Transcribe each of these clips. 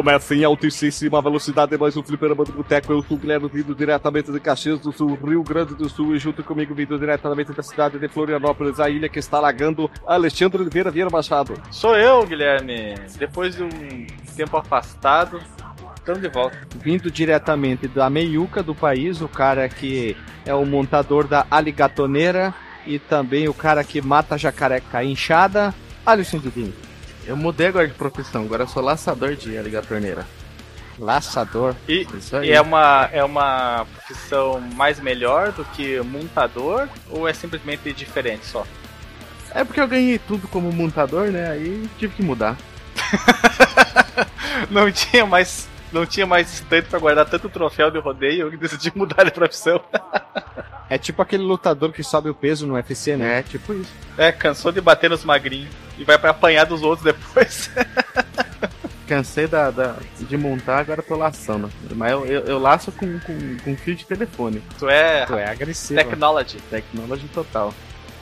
Recomeça em altíssima velocidade mais um Fliperama do Boteco. Eu sou o Guilherme, vindo diretamente de Caxias do Sul, Rio Grande do Sul, e junto comigo, vindo diretamente da cidade de Florianópolis, a ilha que está alagando, Alexandre Oliveira Vieira Machado. Sou eu, Guilherme. Depois de um tempo afastado, estamos de volta. Vindo diretamente da meiuca do país, o cara que é o montador da aligatoneira e também o cara que mata jacaré inchada, Alexandre Dinho. Eu mudei agora de profissão, agora eu sou laçador de aligatorneira. Laçador? E, e, é, uma, é uma profissão mais melhor do que montador ou é simplesmente diferente só? É porque eu ganhei tudo como montador, né? Aí tive que mudar. não tinha mais não tinha mais estante para guardar tanto troféu de rodeio e decidi mudar de profissão. é tipo aquele lutador que sobe o peso no UFC, né? É, tipo isso. É, cansou de bater nos magrinhos e vai para apanhar dos outros depois. Cansei da, da, de montar, agora tô laçando. Mas eu, eu, eu laço com, com, com fio de telefone. Tu é, tu é agressivo. Technology. Technology total.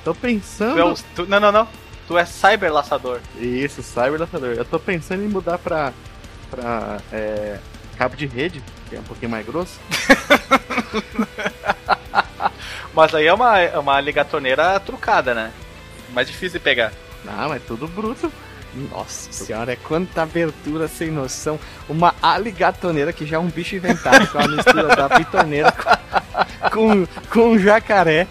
Tô pensando. Tu é tu, não, não, não. Tu é cyber laçador. Isso, cyber laçador. Eu tô pensando em mudar pra pra é, cabo de rede, que é um pouquinho mais grosso. Mas aí é uma, é uma ligatoneira trucada, né? Mais difícil de pegar. Não, é tudo bruto. Nossa senhora, é quanta abertura sem noção. Uma aligatoneira que já é um bicho inventado com a mistura da pitoneira com, com, com jacaré.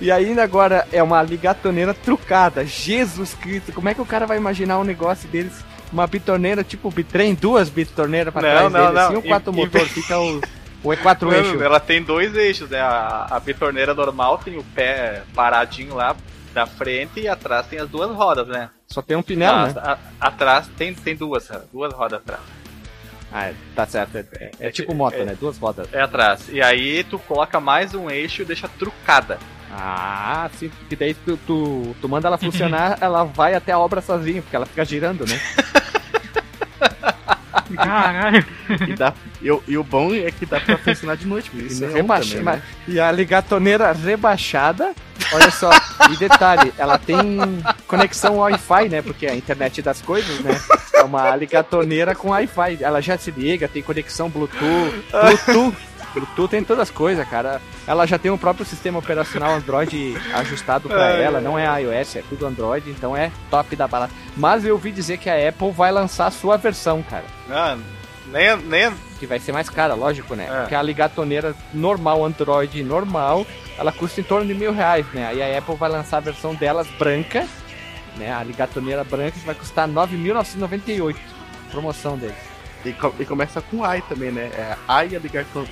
E ainda agora é uma ligatoneira trucada. Jesus Cristo, como é que o cara vai imaginar um negócio deles uma bitorneira tipo bitrem, duas bitorneiras para trás não, dele, não. assim, o quatro e, motor, e... fica o, o E4 não, eixo. Ela tem dois eixos, né? A, a bitorneira normal tem o pé paradinho lá da frente e atrás tem as duas rodas, né? Só tem um pneu, né? A, atrás tem, tem duas, duas rodas atrás. Ah, é, tá certo. É, é, é tipo moto, é, né? Duas rodas. É atrás. E aí tu coloca mais um eixo e deixa trucada. Ah, sim, porque daí tu, tu, tu manda ela funcionar, ela vai até a obra sozinha, porque ela fica girando, né? Caralho. E, dá, e, e, o bom é que dá pra funcionar de noite, porque isso é rebaixa, também, né? E a ligatoneira rebaixada, olha só, e detalhe, ela tem conexão Wi-Fi, né? Porque é a internet das coisas, né? É uma ligatoneira com Wi-Fi. Ela já se liga, tem conexão Bluetooth, Bluetooth Bluetooth tem todas as coisas, cara. Ela já tem um próprio sistema operacional Android ajustado para ela, não é iOS, é tudo Android, então é top da balada. Mas eu ouvi dizer que a Apple vai lançar a sua versão, cara. Ah, nem, nem... Que vai ser mais cara, lógico, né? É. Porque a ligatoneira normal, Android normal, ela custa em torno de mil reais, né? Aí a Apple vai lançar a versão delas branca, né? A ligatoneira branca que vai custar 9.998. Promoção deles. E, e, começa com ai também, né? É ai aligator,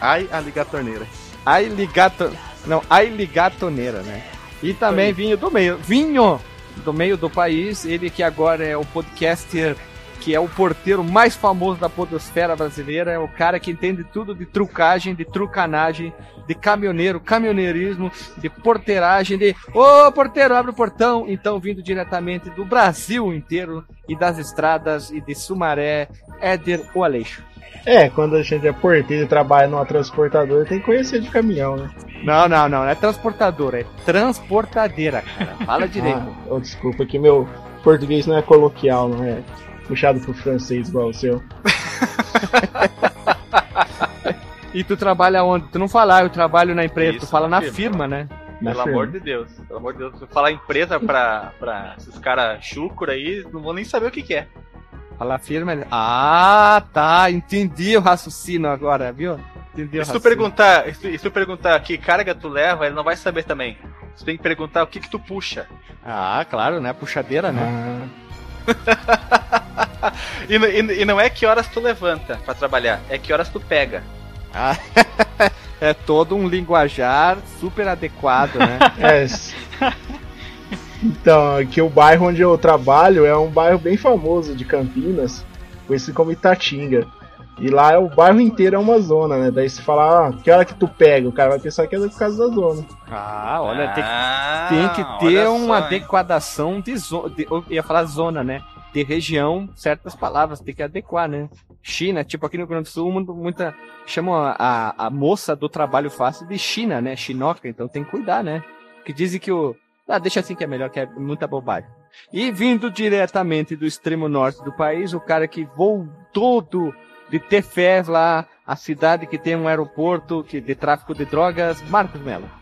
ai aligatorneira. Ai ligato, não, ai ligatoneira, né? E também vinho do meio, vinho do meio do país, ele que agora é o podcaster que é o porteiro mais famoso da podosfera brasileira, é o cara que entende tudo de trucagem, de trucanagem, de caminhoneiro, caminhoneirismo, de porteiragem, de ô oh, porteiro, abre o portão. Então, vindo diretamente do Brasil inteiro e das estradas e de Sumaré, Éder o Aleixo. É, quando a gente é porteiro e trabalha numa transportadora, tem que conhecer de caminhão, né? Não, não, não, não é transportadora, é transportadeira, cara. Fala direito. ah, oh, desculpa que meu português não é coloquial, não é puxado pro francês igual o seu. e tu trabalha onde? Tu não fala, ah, eu trabalho na empresa, Isso, tu fala na firma, firma né? Na pelo firma. amor de Deus, pelo amor de Deus. Se falar empresa pra, pra esses caras chucro aí, não vou nem saber o que, que é. Falar firma. Ah, tá. Entendi o raciocínio agora, viu? Entendi e se tu perguntar, se tu perguntar que carga tu leva, ele não vai saber também. Você tem que perguntar o que que tu puxa. Ah, claro, né? Puxadeira, né? Ah. e, e, e, não é que horas tu levanta para trabalhar, é que horas tu pega. Ah, é todo um linguajar super adequado, né? é. Então, aqui o bairro onde eu trabalho é um bairro bem famoso de Campinas, conhecido como Itatinga. E lá é o bairro inteiro é uma zona, né? Daí se falar, ah, que hora que tu pega? O cara vai pensar que é por causa da zona. Ah, olha, tem, ah, tem que ter uma só, adequação de zona. Eu ia falar zona, né? De região, certas palavras, tem que adequar, né? China, tipo aqui no Rio Grande do Sul, muita. chamam a, a, a moça do trabalho fácil de China, né? Chinoca, então tem que cuidar, né? Que dizem que o, Ah, deixa assim que é melhor, que é muita bobagem. E vindo diretamente do extremo norte do país, o cara que voltou do, de Tefés lá, a cidade que tem um aeroporto que, de tráfico de drogas, Marcos Mello.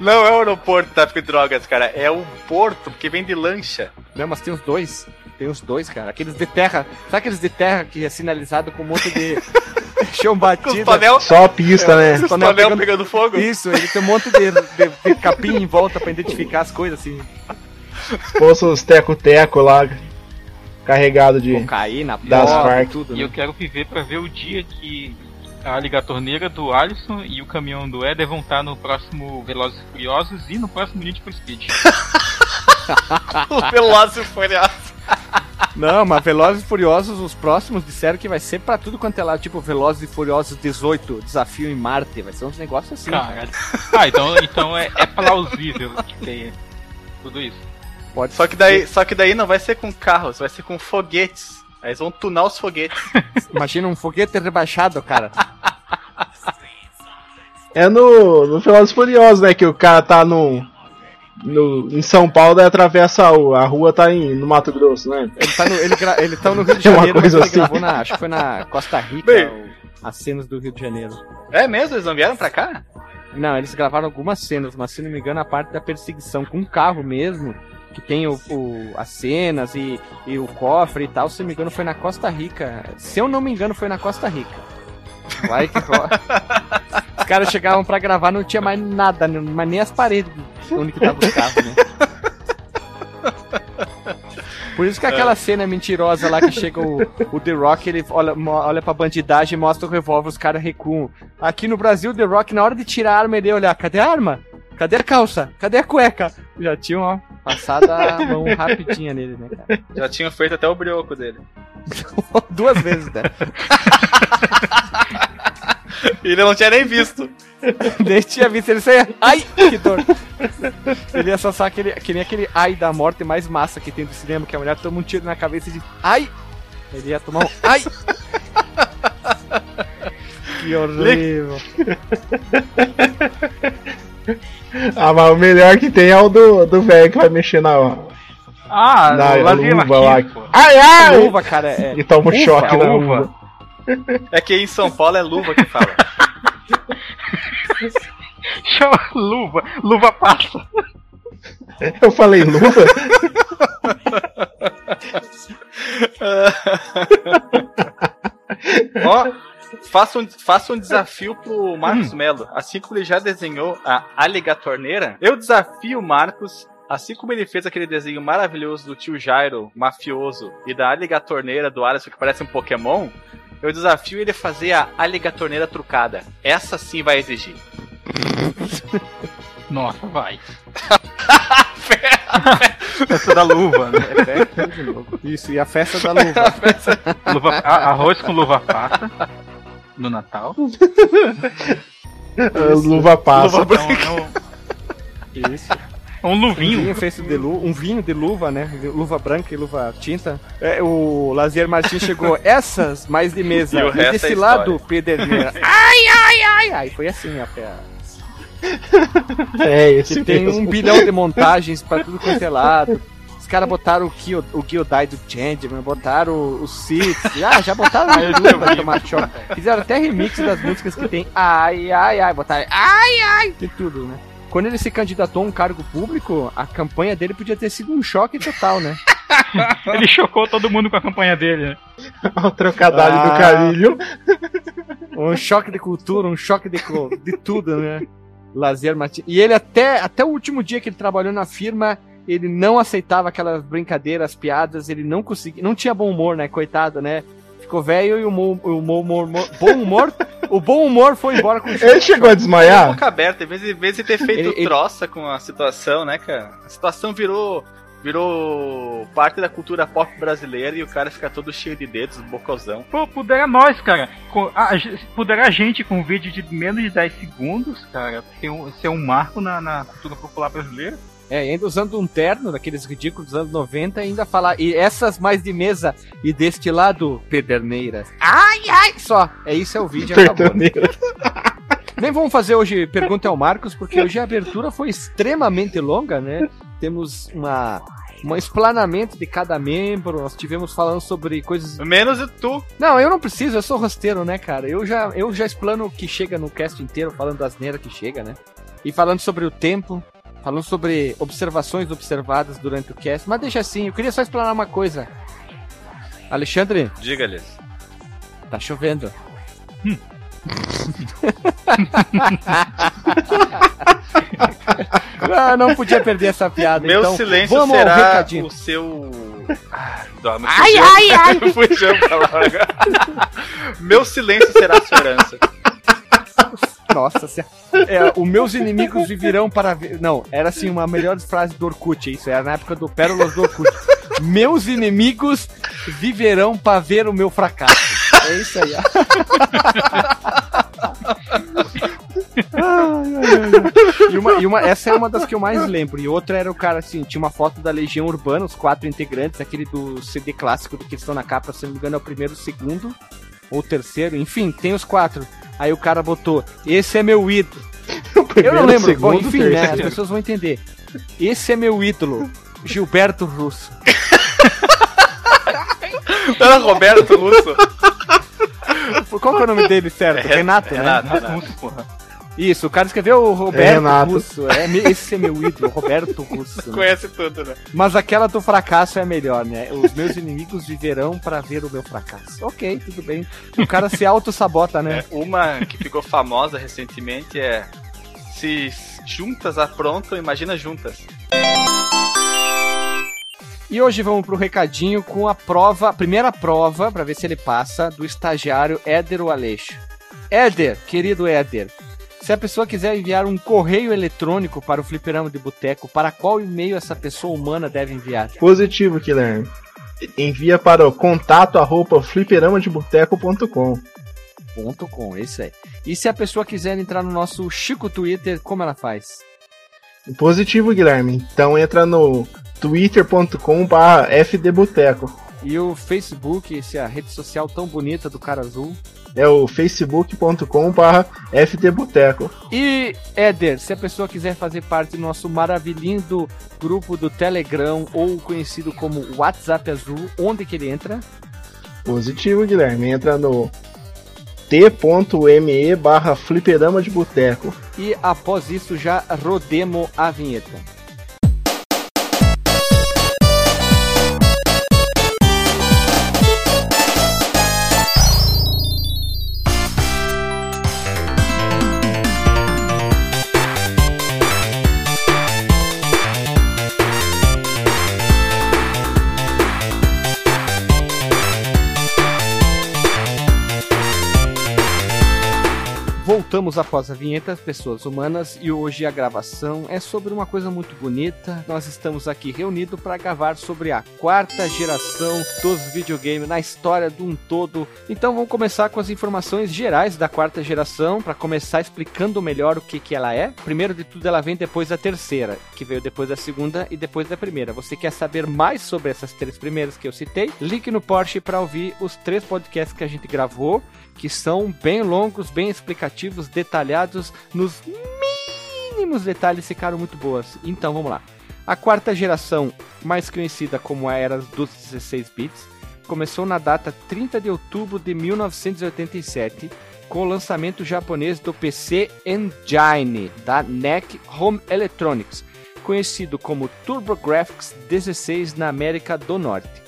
Não é o aeroporto de tráfico de drogas, cara. É um porto que vem de lancha. Não, mas tem os dois. Tem os dois, cara. Aqueles de terra. Sabe aqueles de terra que é sinalizado com um monte de chão batido? Tonel, Só a pista, né? os tonel pegando- pegando fogo. Isso, ele tem um monte de, de, de capim em volta pra identificar as coisas, assim. Fosse os teco-teco lá, carregado de. Cocaína, Das Farc. tudo, E né? eu quero viver pra ver o dia que a aligatorneira do Alisson e o caminhão do Éder vão estar no próximo Velozes e Furiosos e no próximo Need for Speed. Velozes e Furiosos. Não, mas Velozes e Furiosos, os próximos disseram que vai ser pra tudo quanto é lá, tipo Velozes e Furiosos 18, Desafio em Marte, vai ser uns negócios assim. Caralho. Ah, então, então é, é plausível que tenha tudo isso. Pode Só que, daí, só que daí não vai ser com carros, vai ser com foguetes. Aí eles vão tunar os foguetes. Imagina um foguete rebaixado, cara. É no, no Velozes Furiosos, né? Que o cara tá no, no. Em São Paulo, daí atravessa a rua. A rua tá em, no Mato Grosso, né? Ele tá no, ele gra... ele tá no Rio de É uma Janeiro, mas coisa ele assim. gravou na. Acho que foi na Costa Rica, Bem. o- as cenas do Rio de Janeiro. É mesmo? Eles não vieram pra cá? Não, eles gravaram algumas cenas, mas se não me engano, a parte da perseguição com o carro mesmo, que tem o, o- as cenas e, e o cofre e tal, se não me engano, foi na Costa Rica. Se eu não me engano, foi na Costa Rica. Vai que ro- Os caras chegavam pra gravar, não tinha mais nada, mas nem as paredes onde que tava o carro, né? Por isso que aquela cena mentirosa lá que chega o, o The Rock, ele olha, olha pra bandidagem e mostra o revólver, os caras recuam. Aqui no Brasil, o The Rock, na hora de tirar a arma, ele ia olhar, cadê a arma? Cadê a calça? Cadê a cueca? Já tinham, ó, passado a mão rapidinha nele, né, cara? Já tinham feito até o brioco dele. Duas vezes, né? E ele não tinha nem visto. Desde tinha visto ele sair. Ai, que dor! Ele ia só aquele, que nem aquele ai da morte mais massa que tem do cinema, que a mulher toma um tiro na cabeça e diz ai! Ele ia tomar um ai! Que horrível! Ah, mas o melhor que tem é o do do velho que vai mexer na. Ah, na luva lá. Pô. Ai, ai! Uva, cara, é. E toma um choque na uva. uva. É que em São Paulo é luva que fala. Chama luva, luva passa. Eu falei luva? Ó, faça um, faça um desafio pro Marcos Melo. Assim como ele já desenhou a aligatorneira, eu desafio o Marcos. Assim como ele fez aquele desenho maravilhoso do tio Jairo, mafioso, e da aligatorneira do Alisson que parece um Pokémon, eu desafio ele a fazer a aligatorneira trucada. Essa sim vai exigir. Nossa, vai. Essa da luva, né? Isso, e a festa da luva. Luva, arroz com luva passa no Natal. Luva passa. Luva É um, é um- Isso. é um Um luvinho. vinho feito de luva, um vinho de luva, né? Luva branca e luva tinta. É, o Lazier Martins chegou, essas mais de mesa. E o E, resto é desse história. lado, Pederneira. Ai, ai, ai, ai. Foi assim a pé. É, esse Que tem mesmo. um bilhão de montagens pra tudo quanto é lado. Os caras botaram o, Gyo, o Gyodai do Changeman, botaram o, o Sith. Ah, já botaram tudo pra tomar choque. Fizeram até remix das músicas que tem ai, ai, ai. Botaram ai, ai. Tem tudo, né? Quando ele se candidatou a um cargo público, a campanha dele podia ter sido um choque total, né? Ele chocou todo mundo com a campanha dele. né? o trocadilho do Ah. carilho. Um choque de cultura, um choque de, de tudo, né? Lazer Martins. E ele até, até o último dia que ele trabalhou na firma, ele não aceitava aquelas brincadeiras, piadas, ele não conseguia, não tinha bom humor, né? Coitado, né? Ficou velho e o, mo- o mo- humor, bom humor, o bom humor foi embora com o Ele chegou a desmaiar? boca aberta, em vez de, em vez de ter feito Ele- ele- troça com a situação, né, cara? A situação virou virou parte da cultura pop brasileira e o cara fica todo cheio de dedos, bocozão. Pô, pudera nós, cara. A, ge- pudera a gente com um vídeo de menos de 10 segundos, cara, ter um, ser um marco na, na cultura popular brasileira. É, e ainda usando um terno daqueles ridículos dos anos 90, ainda falar. E essas mais de mesa e deste lado, pederneiras. Ai, ai! Só. É isso, é o vídeo, acabou. né? Pertoneira. Nem vamos fazer hoje pergunta ao Marcos, porque hoje a abertura foi extremamente longa, né? Temos uma um explanamento de cada membro, nós tivemos falando sobre coisas. Menos tu. Não, eu não preciso, eu sou rosteiro, né, cara? Eu já, eu já explano o que chega no cast inteiro, falando das neiras que chega, né? E falando sobre o tempo, falando sobre observações observadas durante o cast. Mas deixa assim, eu queria só explanar uma coisa. Alexandre? Diga-lhes. Tá chovendo. Hum. ah, não podia perder essa piada. Meu então, silêncio vamos será o seu. Ah, ai, ai, ai! Meu silêncio será a sua herança. Nossa, é, os meus inimigos viverão para ver. Não, era assim uma melhor frase do Orkut, isso era na época do Pérolas do Orkut. meus inimigos viverão para ver o meu fracasso. É isso aí. ai, ai, ai. E, uma, e uma, essa é uma das que eu mais lembro. E outra era o cara assim: tinha uma foto da Legião Urbana, os quatro integrantes, aquele do CD clássico do que estão na capa, se não me engano, é o primeiro, o segundo, ou terceiro, enfim, tem os quatro. Aí o cara botou: Esse é meu ídolo. eu não lembro. Segundo, Bom, enfim, né, as pessoas vão entender. Esse é meu ídolo, Gilberto Russo. Era Roberto Russo. Qual que é o nome dele, certo? É, Renato, Renato, né? Renato, Russo, porra. Isso, o cara escreveu o Roberto é Russo. É, esse é meu ídolo, Roberto Russo. Né? Conhece tudo, né? Mas aquela do fracasso é melhor, né? Os meus inimigos viverão para ver o meu fracasso. Ok, tudo bem. O cara se auto-sabota, né? É, uma que ficou famosa recentemente é Se juntas aprontam, imagina juntas. E hoje vamos pro recadinho com a prova, a primeira prova, para ver se ele passa, do estagiário Éder Aleixo. Éder, querido Éder, se a pessoa quiser enviar um correio eletrônico para o fliperama de boteco, para qual e-mail essa pessoa humana deve enviar? Positivo, Guilherme. Envia para o contato arroba fliperamadeboteco.com. Ponto com, isso aí. E se a pessoa quiser entrar no nosso Chico Twitter, como ela faz? Positivo, Guilherme. Então entra no twitter.com.br fdboteco. E o Facebook, essa rede social tão bonita do cara azul? É o facebook.com.br ftboteco. E, Éder, se a pessoa quiser fazer parte do nosso maravilhoso grupo do Telegram, ou conhecido como WhatsApp Azul, onde que ele entra? Positivo, Guilherme. Entra no t.me barra fliperama de boteco. E após isso já rodemos a vinheta. Voltamos após a vinheta, pessoas humanas, e hoje a gravação é sobre uma coisa muito bonita. Nós estamos aqui reunidos para gravar sobre a quarta geração dos videogames na história de um todo. Então vamos começar com as informações gerais da quarta geração, para começar explicando melhor o que, que ela é. Primeiro de tudo, ela vem depois da terceira, que veio depois da segunda e depois da primeira. Você quer saber mais sobre essas três primeiras que eu citei? Link no Porsche para ouvir os três podcasts que a gente gravou que são bem longos, bem explicativos, detalhados, nos mínimos detalhes ficaram muito boas. Então vamos lá. A quarta geração, mais conhecida como a era dos 16 bits, começou na data 30 de outubro de 1987 com o lançamento japonês do PC Engine da NEC Home Electronics, conhecido como TurboGrafx 16 na América do Norte.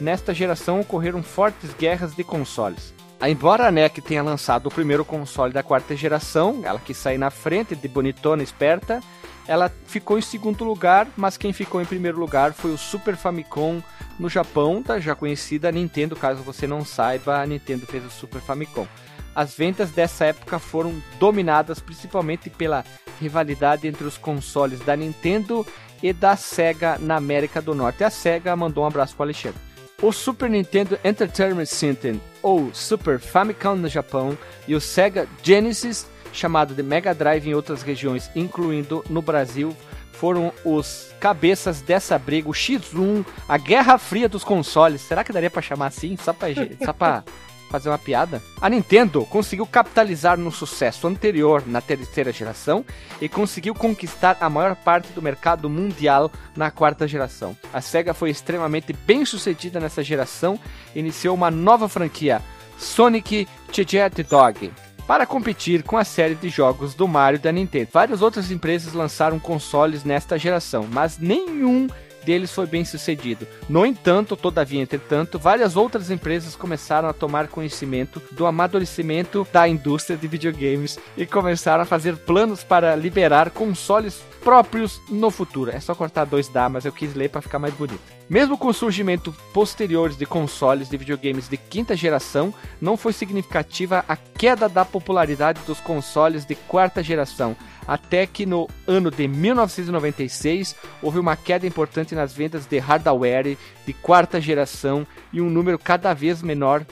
Nesta geração ocorreram fortes guerras de consoles. Embora a NEC tenha lançado o primeiro console da quarta geração, ela que saiu na frente de bonitona esperta, ela ficou em segundo lugar, mas quem ficou em primeiro lugar foi o Super Famicom no Japão, da já conhecida Nintendo. Caso você não saiba, a Nintendo fez o Super Famicom. As vendas dessa época foram dominadas principalmente pela rivalidade entre os consoles da Nintendo e da Sega na América do Norte. A Sega mandou um abraço para o Alexandre. O Super Nintendo Entertainment System, ou Super Famicom no Japão, e o Sega Genesis, chamado de Mega Drive em outras regiões, incluindo no Brasil, foram os cabeças dessa briga, o X1, a Guerra Fria dos consoles. Será que daria para chamar assim? Só para só pra fazer uma piada. A Nintendo conseguiu capitalizar no sucesso anterior na terceira geração e conseguiu conquistar a maior parte do mercado mundial na quarta geração. A Sega foi extremamente bem sucedida nessa geração e iniciou uma nova franquia, Sonic the Dog, para competir com a série de jogos do Mario da Nintendo. Várias outras empresas lançaram consoles nesta geração, mas nenhum deles foi bem sucedido. No entanto, todavia, entretanto, várias outras empresas começaram a tomar conhecimento do amadurecimento da indústria de videogames e começaram a fazer planos para liberar consoles próprios no futuro. É só cortar dois da, mas eu quis ler para ficar mais bonito. Mesmo com o surgimento posteriores de consoles de videogames de quinta geração, não foi significativa a queda da popularidade dos consoles de quarta geração, até que no ano de 1996 houve uma queda importante nas vendas de hardware de quarta geração e um número cada vez menor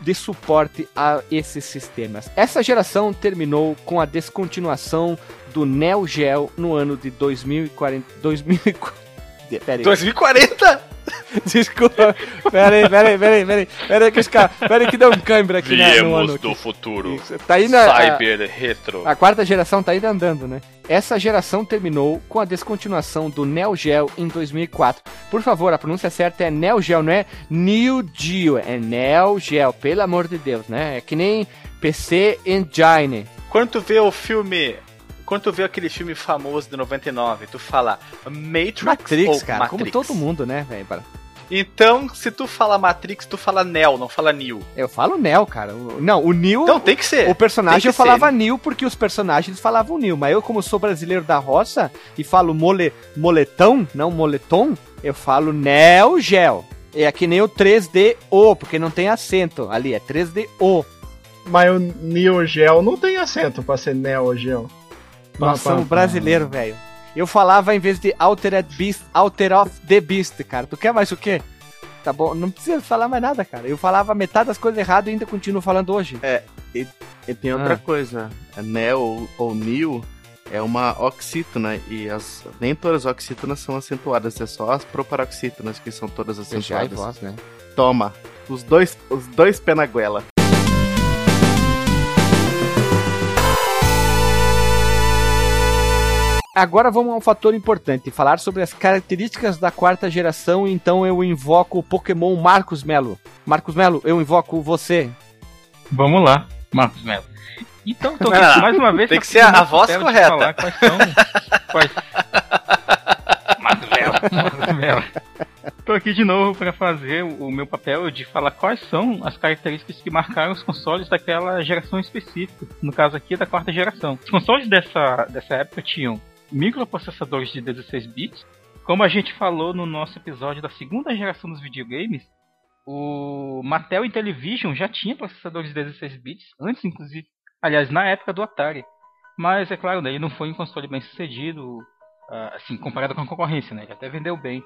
de suporte a esses sistemas. Essa geração terminou com a descontinuação do Neo Geo no ano de 2040. 2040 2040? Desculpa. Pera aí, pera aí, pera aí, pera aí. Pera aí que os caras. Pera aí que deu um câimbra aqui né, no ano. do futuro. Isso. Tá aí na. Cyber a, Retro. A quarta geração tá ainda andando, né? Essa geração terminou com a descontinuação do Neo Geo em 2004. Por favor, a pronúncia certa é Neo Geo, não é New Geo, é Neo Geo, pelo amor de Deus, né? É que nem PC Engine. Quando tu vê o filme quando tu vê aquele filme famoso de 99, tu fala Matrix, Matrix ou cara, Matrix? como todo mundo, né, velho? Então, se tu fala Matrix, tu fala Neo, não fala Neo. Eu falo Neo, cara. Não, o Neo. Então tem que ser. O personagem eu falava ser. Neo porque os personagens falavam Neo. Mas eu, como sou brasileiro da roça e falo mole, moletão, não moletom, eu falo Neo Gel. É que nem o 3DO, porque não tem acento ali, é 3DO. Mas o Neo Gel não tem acento pra ser Neo Gel. Nós somos brasileiro, velho. Eu falava em vez de Altered Beast, Alter of the Beast, cara. Tu quer mais o quê? Tá bom, não precisa falar mais nada, cara. Eu falava metade das coisas erradas e ainda continuo falando hoje. É, e, e tem outra ah. coisa. Neo ou Neo é uma oxítona e as, nem todas as oxítonas são acentuadas, é só as proparoxítonas que são todas acentuadas. Voz, né? Toma, os dois, os dois pé na goela. Agora vamos a um fator importante, falar sobre as características da quarta geração, então eu invoco o Pokémon Marcos Melo. Marcos Melo, eu invoco você. Vamos lá, Marcos Melo. Então, tô aqui mais uma vez... Tem que ser a, a voz correta. Quais são... Quais... Marcos Melo, Marcos Melo. Tô aqui de novo para fazer o meu papel de falar quais são as características que marcaram os consoles daquela geração específica. No caso aqui, da quarta geração. Os consoles dessa, dessa época tinham microprocessadores de 16 bits. Como a gente falou no nosso episódio da segunda geração dos videogames, o Mattel Intellivision já tinha processadores de 16 bits, antes inclusive, aliás, na época do Atari. Mas é claro, né, ele não foi um console bem sucedido, ah, assim, comparado com a concorrência, né? Ele até vendeu bem.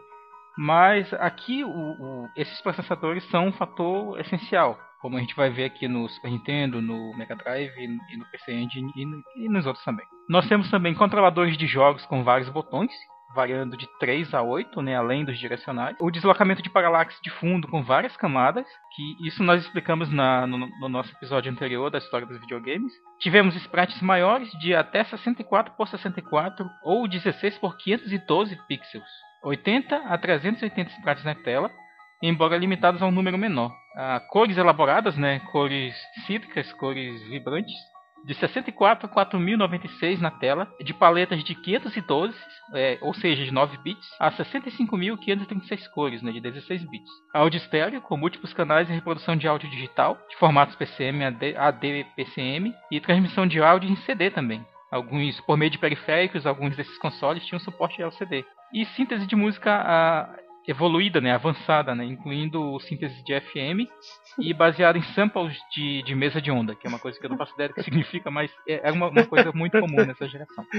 Mas aqui o, o, esses processadores são um fator essencial, como a gente vai ver aqui no Super Nintendo, no Mega Drive e no PC Engine e, e nos outros também. Nós temos também controladores de jogos com vários botões, variando de 3 a 8, né, além dos direcionais. O deslocamento de paralaxe de fundo com várias camadas, que isso nós explicamos na, no, no, nosso episódio anterior da história dos videogames. Tivemos sprites maiores de até 64 por 64 ou 16 por 512 pixels. 80 a 380 sprites na tela, embora limitados a um número menor. Ah, cores elaboradas, né, cores cítricas, cores vibrantes, de 64 a 4096 na tela, de paletas de 512, é, ou seja, de 9 bits, a 65.536 cores, né, de 16 bits. Áudio estéreo, com múltiplos canais e reprodução de áudio digital, de formatos PCM, AD, AD PCM, e transmissão de áudio em CD também. Alguns, por meio de periféricos, alguns desses consoles tinham suporte LCD. E síntese de música a, evoluída, né, avançada, né, incluindo síntese de FM e baseada em samples de, de mesa de onda, que é uma coisa que eu não faço ideia do que significa, mas é, é uma, uma coisa muito comum nessa geração.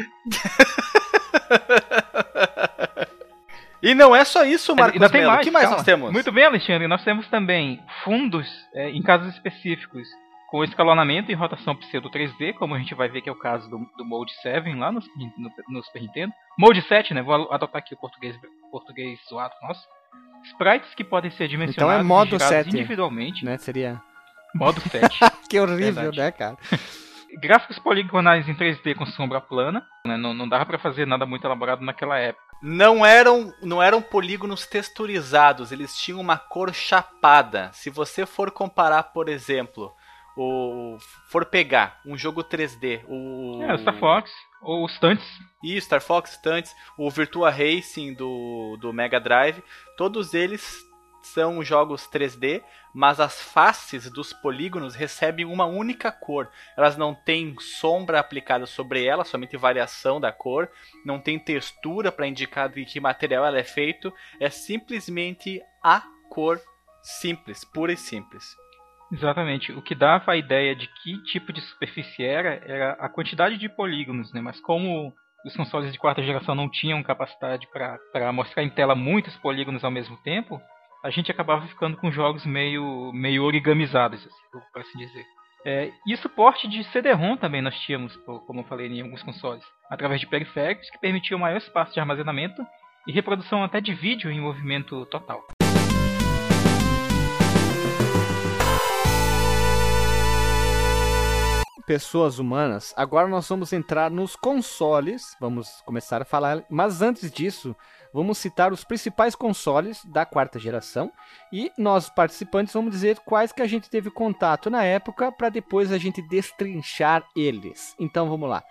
E não é só isso, Marcos Ainda tem mais, o que mais calma. nós temos? Muito bem, Alexandre. Nós temos também fundos é, em casos específicos com escalonamento e rotação pseudo 3D, como a gente vai ver que é o caso do, do Mode 7 lá no, no, no Super Nintendo. Mode 7, né? Vou adotar aqui o português, português zoado nosso. Sprites que podem ser dimensionados então é modo 7, individualmente. Né? Seria Modo 7. que horrível, Verdade. né, cara? Gráficos poligonais em 3D com sombra plana. né, Não, não dava pra fazer nada muito elaborado naquela época. Não eram, não eram polígonos texturizados, eles tinham uma cor chapada. Se você for comparar, por exemplo, o for pegar um jogo 3D, o É, Star Fox, ou os Stunts. e Star Fox Stunts, o Virtua Racing do, do Mega Drive, todos eles são jogos 3D, mas as faces dos polígonos recebem uma única cor. Elas não têm sombra aplicada sobre elas, somente variação da cor, não tem textura para indicar de que material ela é feito, é simplesmente a cor simples, pura e simples. Exatamente. O que dava a ideia de que tipo de superfície era, era a quantidade de polígonos, né? Mas como os consoles de quarta geração não tinham capacidade para mostrar em tela muitos polígonos ao mesmo tempo, a gente acabava ficando com jogos meio, meio origamizados, assim, por assim dizer. É, e suporte de CD-ROM também nós tínhamos, como eu falei, em alguns consoles, através de periféricos que permitiam maior espaço de armazenamento e reprodução até de vídeo em movimento total. Pessoas humanas, agora nós vamos entrar nos consoles, vamos começar a falar, mas antes disso, vamos citar os principais consoles da quarta geração e nós participantes vamos dizer quais que a gente teve contato na época para depois a gente destrinchar eles. Então vamos lá.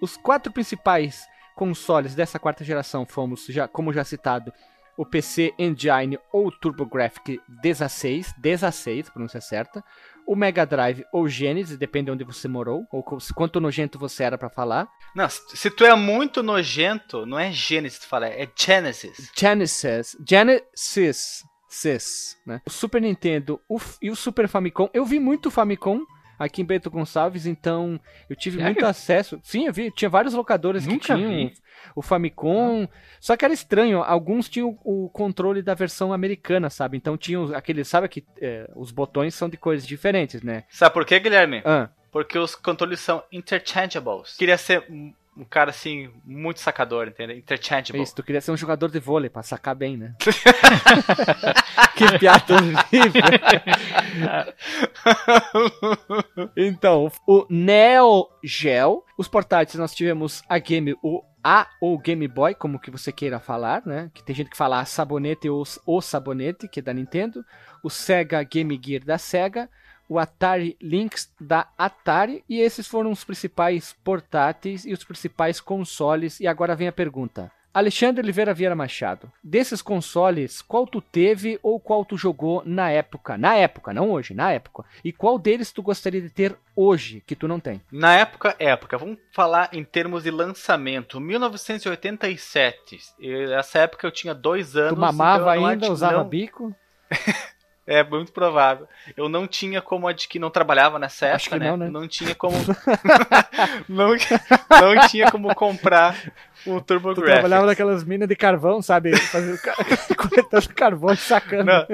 Os quatro principais consoles dessa quarta geração fomos, já, como já citado, o PC Engine ou TurboGrafx 16, 16, pronúncia certa, o Mega Drive ou Genesis, depende de onde você morou, ou quanto nojento você era pra falar. Não, se tu é muito nojento, não é Genesis que tu fala, é Genesis. Genesis, Genesis, Cis, né? O Super Nintendo o e o Super Famicom. Eu vi muito Famicom aqui em Bento Gonçalves, então eu tive Sério? muito acesso. Sim, eu vi, tinha vários locadores que Nunca tinham vi. o Famicom. Só que era estranho, alguns tinham o controle da versão americana, sabe? Então tinham aqueles, sabe que é, os botões são de cores diferentes, né? Sabe por quê, Guilherme? Ah, Porque os controles são interchangeables. Queria ser um cara assim, muito sacador, entendeu? é Interchangeable. isso, tu queria ser um jogador de vôlei pra sacar bem, né? que piada horrível. então, o Neo Geo. Os portáteis nós tivemos a Game, o A ou Game Boy, como que você queira falar, né? Que tem gente que fala a sabonete ou o sabonete, que é da Nintendo. O Sega Game Gear da Sega. O Atari Lynx da Atari. E esses foram os principais portáteis e os principais consoles. E agora vem a pergunta. Alexandre Oliveira Vieira Machado, desses consoles, qual tu teve ou qual tu jogou na época? Na época, não hoje, na época. E qual deles tu gostaria de ter hoje, que tu não tem? Na época, época, vamos falar em termos de lançamento. 1987. E Essa época eu tinha dois anos. Tu mamava então ainda, usava não- bico? É muito provável. Eu não tinha como adquirir, não trabalhava nessa época, né? não, né? tinha como. não, não tinha como comprar o Tu TurboGrafx. trabalhava naquelas minas de carvão, sabe? Fazendo coletando carvão e sacando. Não,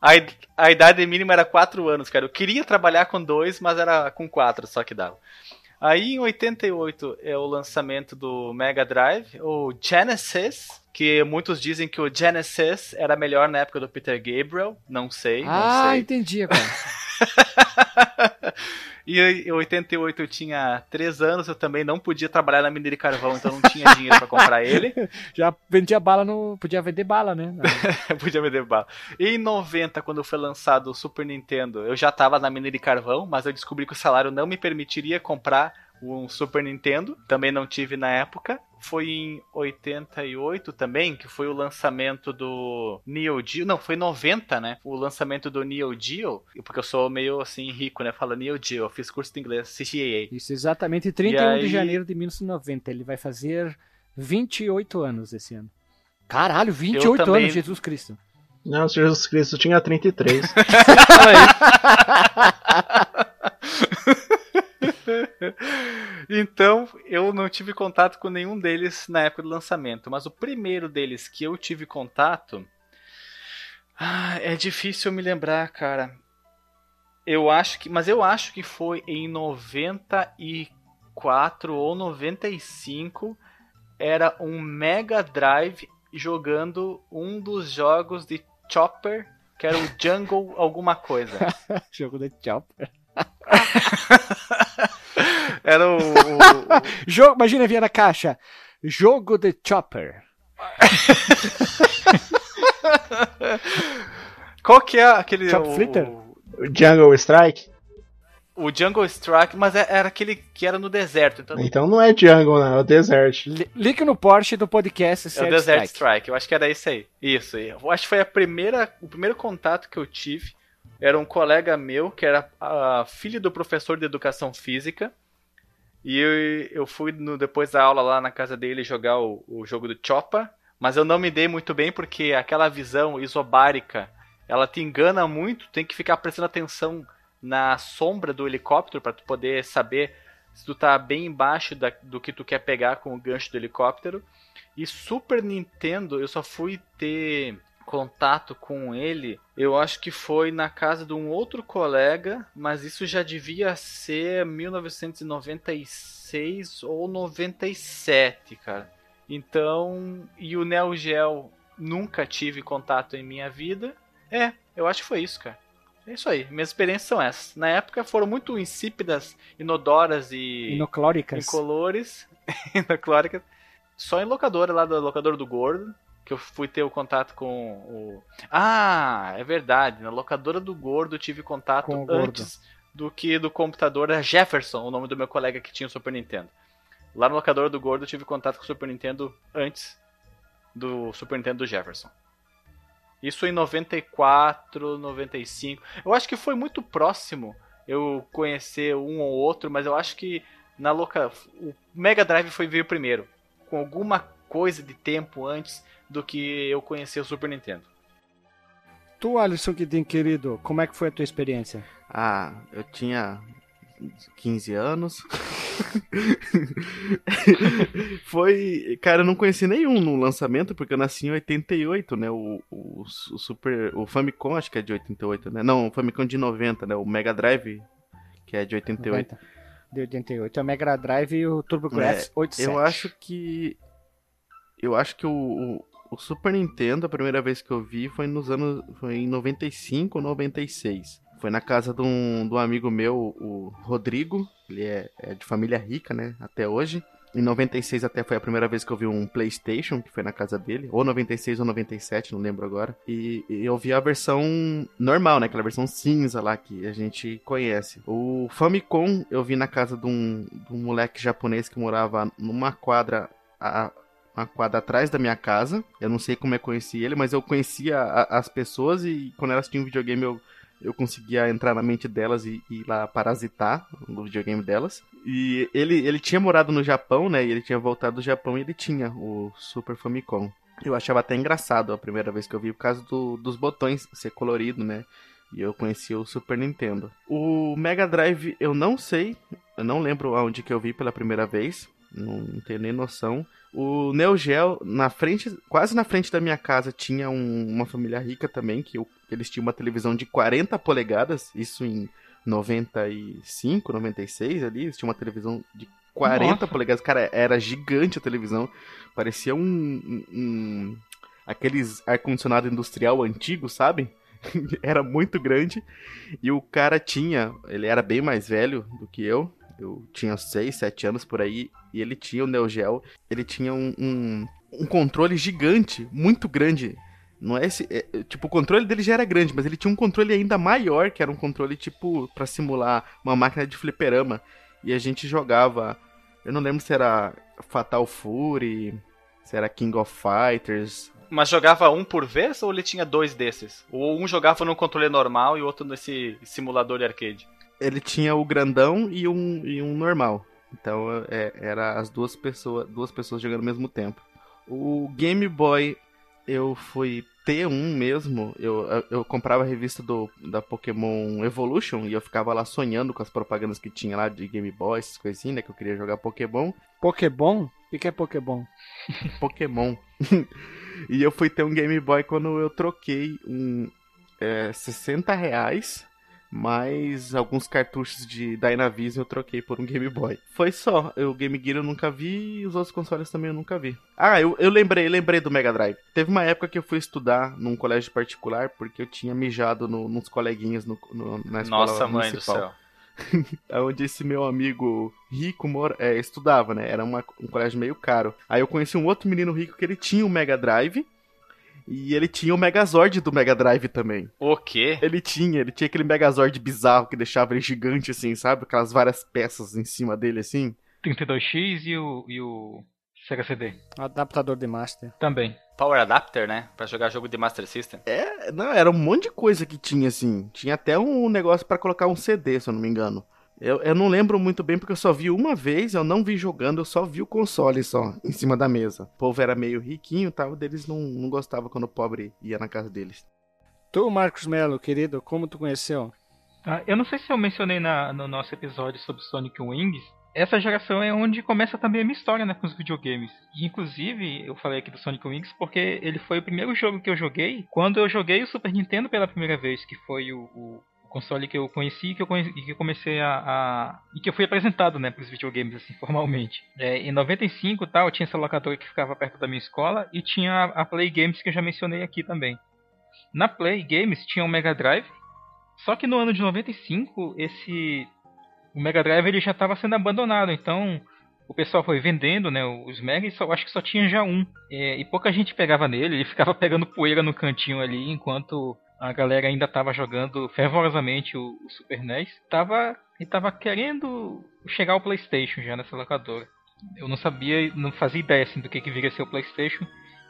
a, a idade mínima era 4 anos, cara. Eu queria trabalhar com dois, mas era com 4 só que dava. Aí em 88 é o lançamento do Mega Drive, o Genesis, que muitos dizem que o Genesis era melhor na época do Peter Gabriel, não sei, ah, não sei. entendi agora. E em 88 eu tinha 3 anos, eu também não podia trabalhar na mina de carvão, então não tinha dinheiro pra comprar ele. Já vendia bala no. Podia vender bala, né? podia vender bala. E em 90, quando foi lançado o Super Nintendo, eu já tava na mina de carvão, mas eu descobri que o salário não me permitiria comprar um Super Nintendo, também não tive na época. Foi em 88 também, que foi o lançamento do Neo Geo. Não, foi em 90, né? O lançamento do Neo Geo, porque eu sou meio assim rico, né? Fala Neo Geo, eu fiz curso de inglês, CCAA. Isso, exatamente 31 E de aí- janeiro de 1990. Ele vai fazer 28 anos esse ano. Caralho, 28 também- anos, Jesus Cristo. Não, Jesus Cristo tinha 33. Então, eu não tive contato com nenhum deles na época do lançamento, mas o primeiro deles que eu tive contato. Ah, é difícil me lembrar, cara. Eu acho que. Mas eu acho que foi em 94 ou 95. Era um Mega Drive jogando um dos jogos de Chopper que era o Jungle alguma coisa. Jogo de Chopper. Era o. o- o- Jogo, imagina vinha na caixa. Jogo de Chopper. qual que é aquele. Chop o- Fritter? o- O Jungle Strike? O Jungle Strike, mas é- era aquele que era no deserto. Então Então não é Jungle, não, é o Desert. Li- Link no Porsche do podcast é o Desert Strike. Strike. Eu acho que era isso aí. Isso. Eu acho que foi a primeira, o primeiro contato que eu tive. Era um colega meu que era ah, filho do professor de educação física. E eu, eu fui no- depois da aula lá na casa dele jogar o, o jogo do Chopa. Mas eu não me dei muito bem porque aquela visão isobárica ela te engana muito. Tem que ficar prestando atenção na sombra do helicóptero para tu poder saber se tu tá bem embaixo da- do que tu quer pegar com o gancho do helicóptero. E Super Nintendo, eu só fui ter contato com ele, eu acho que foi na casa de um outro colega, mas isso já devia ser 1996 ou 97, cara. Então, e o Neo Geo nunca tive contato em minha vida. É, eu acho que foi isso, cara. É isso aí, minhas experiências são essas. Na época foram muito insípidas, inodoras e Inoclóricas. incolores, inoclóricas. Só em locadora lá da locadora do Gordo, que eu fui ter o contato com o. Ah, é verdade. Na locadora do Gordo tive contato Com antes do que do computador era Jefferson, o nome do meu colega que tinha o Super Nintendo. Lá na locadora do Gordo tive contato com o Super Nintendo antes do Super Nintendo do Jefferson. Isso em 94, 95. Eu acho que foi muito próximo eu conhecer um ou outro, mas eu acho que na loca o Mega Drive foi veio primeiro, com alguma coisa de tempo antes do que eu conhecer o Super Nintendo. Tu, Alisson, que tem querido, como é que foi a tua experiência? Ah, eu tinha 15 anos. Foi. Cara, eu não conheci nenhum no lançamento, porque eu nasci em 88, né? O, o, o Super. O Famicom, acho que é de 88, né? Não, o Famicom de 90, né? O Mega Drive, que é de 88. 90. De 88. É o Mega Drive e o TurboGrafx 87. Eu acho que. Eu acho que o, o, o Super Nintendo, a primeira vez que eu vi foi nos anos. Foi em 95 ou 96. Foi na casa de um, de um amigo meu, o Rodrigo. Ele é, é de família rica, né? Até hoje. Em 96 até foi a primeira vez que eu vi um PlayStation, que foi na casa dele. Ou 96 ou 97, não lembro agora. E, e eu vi a versão normal, né? Aquela versão cinza lá que a gente conhece. O Famicom eu vi na casa de um, de um moleque japonês que morava numa quadra. A, uma quadra atrás da minha casa. Eu não sei como eu conheci ele, mas eu conhecia a- as pessoas e quando elas tinham videogame eu, eu conseguia entrar na mente delas e, e ir lá parasitar no videogame delas. E ele, ele tinha morado no Japão, né? E ele tinha voltado do Japão e ele tinha o Super Famicom. Eu achava até engraçado a primeira vez que eu vi por causa do- dos botões ser colorido, né? E eu conheci o Super Nintendo. O Mega Drive eu não sei, eu não lembro aonde que eu vi pela primeira vez, não, não tenho nem noção. O Neo Geo, na frente, quase na frente da minha casa, tinha um- uma família rica também, que eu- eles tinham uma televisão de 40 polegadas, isso em 95, 96 ali, eles tinham uma televisão de 40 Nossa. polegadas, cara, era gigante a televisão, parecia um... um- um- aqueles ar-condicionado industrial antigo, sabe? era muito grande, e o cara tinha, ele era bem mais velho do que eu, eu tinha 6, 7 anos por aí, e ele tinha o Neo Geo, ele tinha um, um, um controle gigante, muito grande. Não é esse. é, é, tipo, o controle dele já era grande, mas ele tinha um controle ainda maior, que era um controle, tipo, pra simular uma máquina de fliperama. E a gente jogava. Eu não lembro se era Fatal Fury, se era King of Fighters. Mas jogava um por vez ou ele tinha dois desses? Ou um jogava no controle normal e outro nesse simulador de arcade? Ele tinha o grandão e um, e um normal. Então é, era as duas pessoas, duas pessoas jogando ao mesmo tempo. O Game Boy eu fui ter um mesmo. Eu, eu, comprava a revista do, da Pokémon Evolution e eu ficava lá sonhando com as propagandas que tinha lá de Game Boy, essas coisinhas, né? Que eu queria jogar Pokémon. Pokémon? O que é Pokémon? Pokémon. e eu fui ter um Game Boy quando eu troquei um é, 60 reais Mas alguns cartuchos de Dynavision eu troquei por um Game Boy. Foi só. O Game Gear eu nunca vi e os outros consoles também eu nunca vi. Ah, eu, eu lembrei, lembrei do Mega Drive. Teve uma época que eu fui estudar num colégio particular porque eu tinha mijado no, nos coleguinhas no, no, na escola Nossa, mãe municipal. do céu. onde esse meu amigo rico mora, é, estudava, né? Era uma- um colégio meio caro. Aí eu conheci um outro menino rico que ele tinha um Mega Drive. E ele tinha o Megazord do Mega Drive também. O quê? Ele tinha, ele tinha aquele Megazord bizarro que deixava ele gigante assim, sabe? Aquelas várias peças em cima dele assim. 32X e o, e o Sega CD Adaptador de master. também. Power Adapter, né? Pra jogar jogo de Master System. É, não, era um monte de coisa que tinha assim. Tinha até um negócio pra colocar um CD, se eu não me engano. Eu, eu não lembro muito bem porque eu só vi uma vez, eu não vi jogando, eu só vi o console só, em cima da mesa. O povo era meio riquinho e tal, deles não, não gostava quando o pobre ia na casa deles. Tu, Marcos Melo, querido, como tu conheceu? Ah, eu não sei se eu mencionei na- no nosso episódio sobre Sonic Wings. Essa geração é onde começa também a minha história né, com os videogames. E, inclusive, eu falei aqui do Sonic Wings porque ele foi o primeiro jogo que eu joguei quando eu joguei o Super Nintendo pela primeira vez, que foi o, o- o console que eu conheci que eu, conheci, que eu comecei a, a- e que eu fui apresentado né, para os videogames assim formalmente. É, em 95 tal, tinha essa locadora que ficava perto da minha escola e tinha a, a Play Games que eu já mencionei aqui também. Na Play Games tinha um Mega Drive só que no ano de 95, esse o Mega Drive ele já estava sendo abandonado, então o pessoal foi vendendo, né, os Mega, e só, acho que só tinha já um. É, e pouca gente pegava nele, ele ficava pegando poeira no cantinho ali, enquanto a galera ainda estava jogando fervorosamente o, o Super NES. Tava, e tava querendo chegar ao PlayStation já nessa locadora. Eu não sabia, não fazia ideia assim, do que, que viria ser o PlayStation.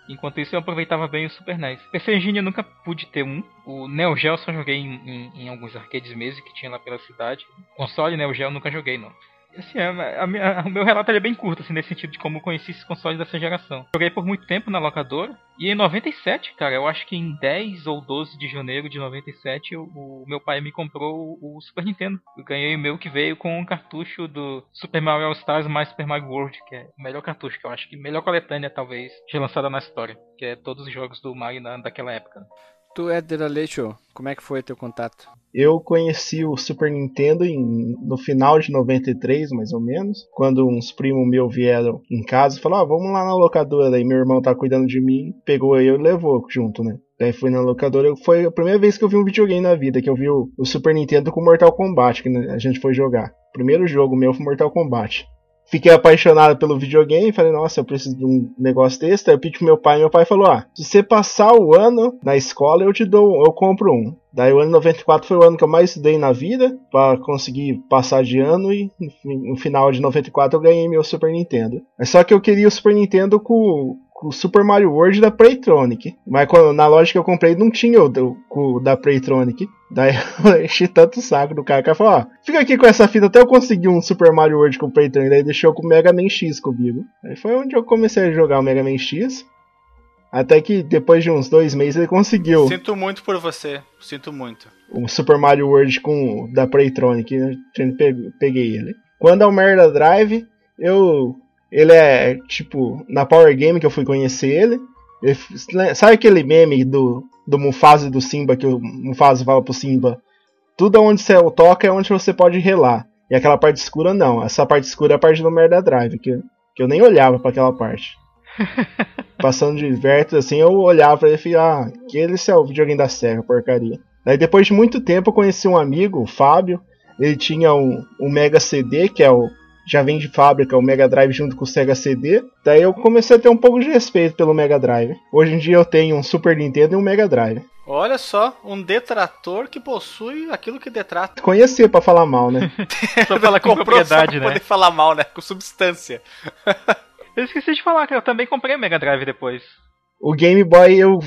Enquanto isso, eu aproveitava bem o Super NES. PC Engine eu nunca pude ter um. O Neo Geo só joguei em, em- em alguns arcades mesmo que tinha lá pela cidade. Console Neo Geo eu nunca joguei, não. Assim, a- a minha- o meu relato é bem curto, assim, nesse sentido de como eu conheci esses consoles dessa geração. Joguei por muito tempo na locadora. E em 97, cara, eu acho que em 10 ou 12 de janeiro de 97, o, meu pai me comprou o, o Super Nintendo. Eu ganhei o meu que veio com um cartucho do Super Mario All Stars mais Super Mario World, que é o melhor cartucho, que eu acho que melhor coletânea, talvez, já lançada na história. Que é todos os jogos do Mario na, daquela época. Tu, Éder Aleixo, como é que foi teu contato? Eu conheci o Super Nintendo em- no final de 93, mais ou menos, quando uns primos meus vieram em casa e falaram: ah, vamos lá na locadora. Daí meu irmão tá cuidando de mim, pegou eu e levou junto, né? Daí fui na locadora, foi a primeira vez que eu vi um videogame na vida, que eu vi o, o Super Nintendo com Mortal Kombat, que a gente foi jogar. Primeiro jogo meu foi Mortal Kombat. Fiquei apaixonado pelo videogame, falei, nossa, eu preciso de um negócio desse. Daí eu pedi pro meu pai, meu pai falou, ah, se você passar o ano na escola, eu te dou, eu compro um. Daí o ano 94 foi o ano que eu mais estudei na vida, para conseguir passar de ano, e no fi- no final de 94 eu ganhei meu Super Nintendo. Mas só que eu queria o Super Nintendo com, o Super Mario World da Playtronic. Mas quando- na loja que eu comprei não tinha o, com o da Playtronic. Daí eu enchi tanto o saco do cara que falou: Ó, fica aqui com essa fita até eu conseguir um Super Mario World com o Playtronic. Daí deixou com o Mega Man X comigo. Aí foi onde eu comecei a jogar o Mega Man X. Até que depois de uns dois meses ele conseguiu Sinto muito por você. Sinto muito. o Super Mario World com o da Playtronic, né? Peguei ele. Quando é o Merda Drive, eu ele é tipo na Power Game que eu fui conhecer ele. Ele sabe aquele meme do do Mufasa e do Simba que o Mufasa fala pro Simba, tudo onde você toca é onde você pode relar. E aquela parte escura não, essa parte escura é a parte do Merda Drive, que, que eu nem olhava para aquela parte. Passando de vertes assim, eu olhava pra ele e falei, ah, que esse é o videogame da Sega, porcaria. Daí depois de muito tempo eu conheci um amigo, o Fábio. Ele tinha um, um Mega CD, que é o. Já vem de fábrica o Mega Drive junto com o Sega CD. Daí eu comecei a ter um pouco de respeito pelo Mega Drive. Hoje em dia eu tenho um Super Nintendo e um Mega Drive. Olha só, um detrator que possui aquilo que detrata. Conhecia pra falar mal, né? Só só propriedade, pra né? poder falar mal, né? Com substância. Eu esqueci de falar que eu também comprei o Mega Drive depois. O Game Boy eu.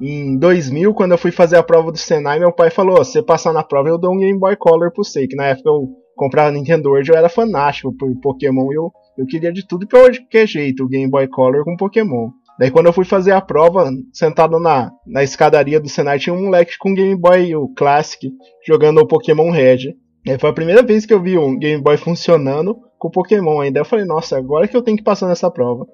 Em 2000, quando eu fui fazer a prova do Senai, meu pai falou: "Ó, se você passar na prova, eu dou um Game Boy Color pra você. Que na época eu comprava Nintendo World, eu era fanático por Pokémon e eu, eu queria de tudo que é jeito, o Game Boy Color com Pokémon. Daí quando eu fui fazer a prova, sentado na, na escadaria do Senai, tinha um moleque com Game Boy o Classic jogando o Pokémon Red. Aí foi a primeira vez que eu vi um Game Boy funcionando com Pokémon ainda. Eu falei, nossa, agora que eu tenho que passar nessa prova.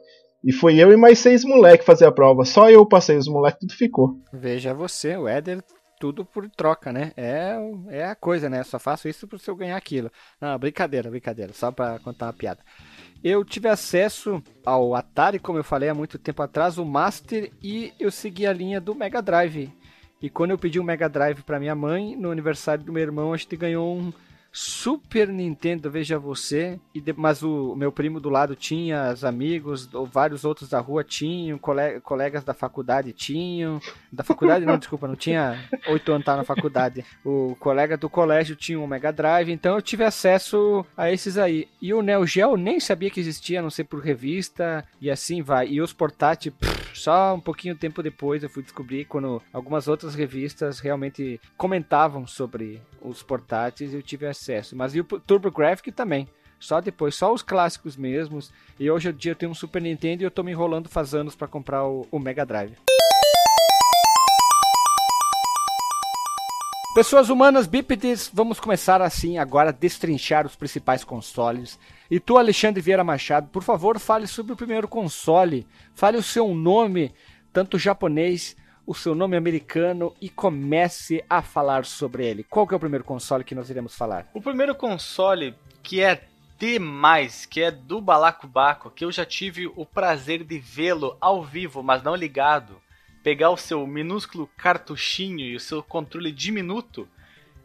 E foi eu e mais seis moleques fazer a prova. Só eu passei, os moleques tudo ficou. Veja você, o Éder, tudo por troca, né? É, é a coisa, né? Só faço isso se eu ganhar aquilo. Não, brincadeira, brincadeira. Só pra contar uma piada. Eu tive acesso ao Atari, como eu falei há muito tempo atrás, o Master, e eu segui a linha do Mega Drive. E quando eu pedi um Mega Drive pra minha mãe, no aniversário do meu irmão, a gente ganhou um Super Nintendo, veja você. E de- mas o meu primo do lado tinha, os amigos, ou vários outros da rua tinham, cole- colegas da faculdade tinham. Da faculdade não, desculpa, não tinha oito anos tá na faculdade. O colega do colégio tinha um Mega Drive, então eu tive acesso a esses aí. E o Neo Geo nem sabia que existia, a não sei por revista, e assim vai. E os portáteis, só um pouquinho tempo depois eu fui descobrir quando algumas outras revistas realmente comentavam sobre os portáteis e eu tive acesso. Mas e o TurboGrafx também. Só depois, só os clássicos mesmos. E hoje em dia eu tenho um Super Nintendo e eu tô me enrolando faz anos pra comprar o, o Mega Drive. Pessoas humanas bípedes, vamos começar assim agora a destrinchar os principais consoles. E tu, Alexandre Vieira Machado, por favor, fale sobre o primeiro console. Fale o seu nome, tanto japonês, o seu nome americano e comece a falar sobre ele. Qual que é o primeiro console que nós iremos falar? O primeiro console que é demais, que é do Balacobaco, que eu já tive o prazer de vê-lo ao vivo, mas não ligado, pegar o seu minúsculo cartuchinho e o seu controle diminuto,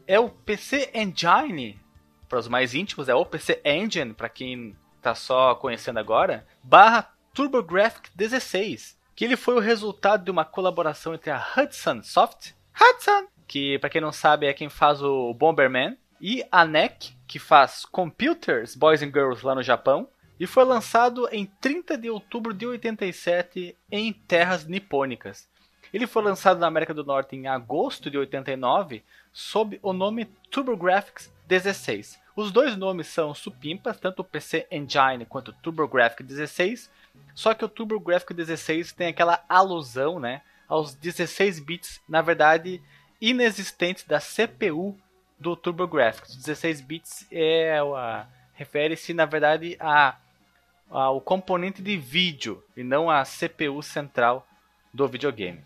é o PC Engine, para os mais íntimos, é o PC Engine, para quem tá só conhecendo agora, barra TurboGrafx 16, que ele foi o resultado de uma colaboração entre a Hudson Soft, Hudson, que para quem não sabe é quem faz o Bomberman, e a NEC, que faz Computers Boys and Girls lá no Japão, e foi lançado em 30 de outubro de 87 em terras nipônicas. Ele foi lançado na América do Norte em agosto de 89 sob o nome TurboGrafx 16. Os dois nomes são supimpas, tanto o PC Engine quanto o TurboGrafx 16, só que o TurboGrafx 16 tem aquela alusão, né, aos 16 bits, na verdade, inexistentes da CPU do TurboGrafx. 16 bits é refere-se na verdade a ao componente de vídeo e não à CPU central do videogame.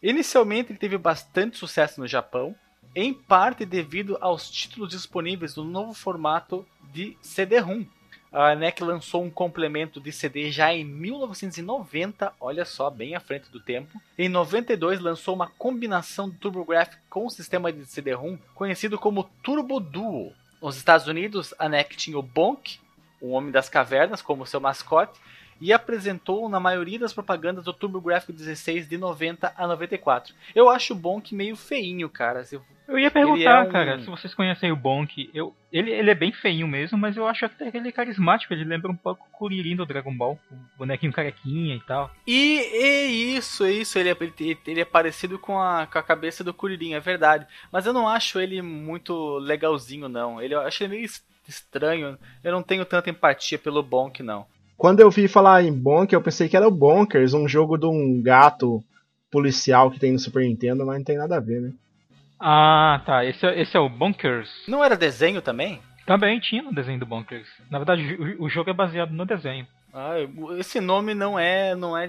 Inicialmente ele teve bastante sucesso no Japão, em parte devido aos títulos disponíveis no novo formato de CD-ROM. A NEC lançou um complemento de CD já em 1990, olha só, bem à frente do tempo. Em 92 lançou uma combinação do TurboGrafx com o sistema de CD-ROM conhecido como Turbo Duo. Nos Estados Unidos, a NEC tinha o Bonk, o Homem das Cavernas, como seu mascote, e apresentou na maioria das propagandas do TurboGrafx 16 de 90 a 94. Eu acho o Bonk meio feinho, cara. Eu ia perguntar, é um- cara, se vocês conhecem o Bonk. Eu, ele, ele é bem feinho mesmo, mas eu acho até que ele é carismático. Ele lembra um pouco o Kuririn do Dragon Ball. O bonequinho carequinha e tal. E, e isso, isso, ele é, ele, ele é parecido com a, com a cabeça do Kuririn, é verdade. Mas eu não acho ele muito legalzinho, não. Ele, eu acho ele meio es- estranho. Eu não tenho tanta empatia pelo Bonk, não. Quando eu vi falar em Bonk, eu pensei que era o Bonkers, um jogo de um gato policial que tem no Super Nintendo, mas não tem nada a ver, né? Ah, tá. Esse, é- esse é o Bonkers. Não era desenho também? Também tinha no desenho do Bonkers. Na verdade, o, o jogo é baseado no desenho. Ah, esse nome não é, não é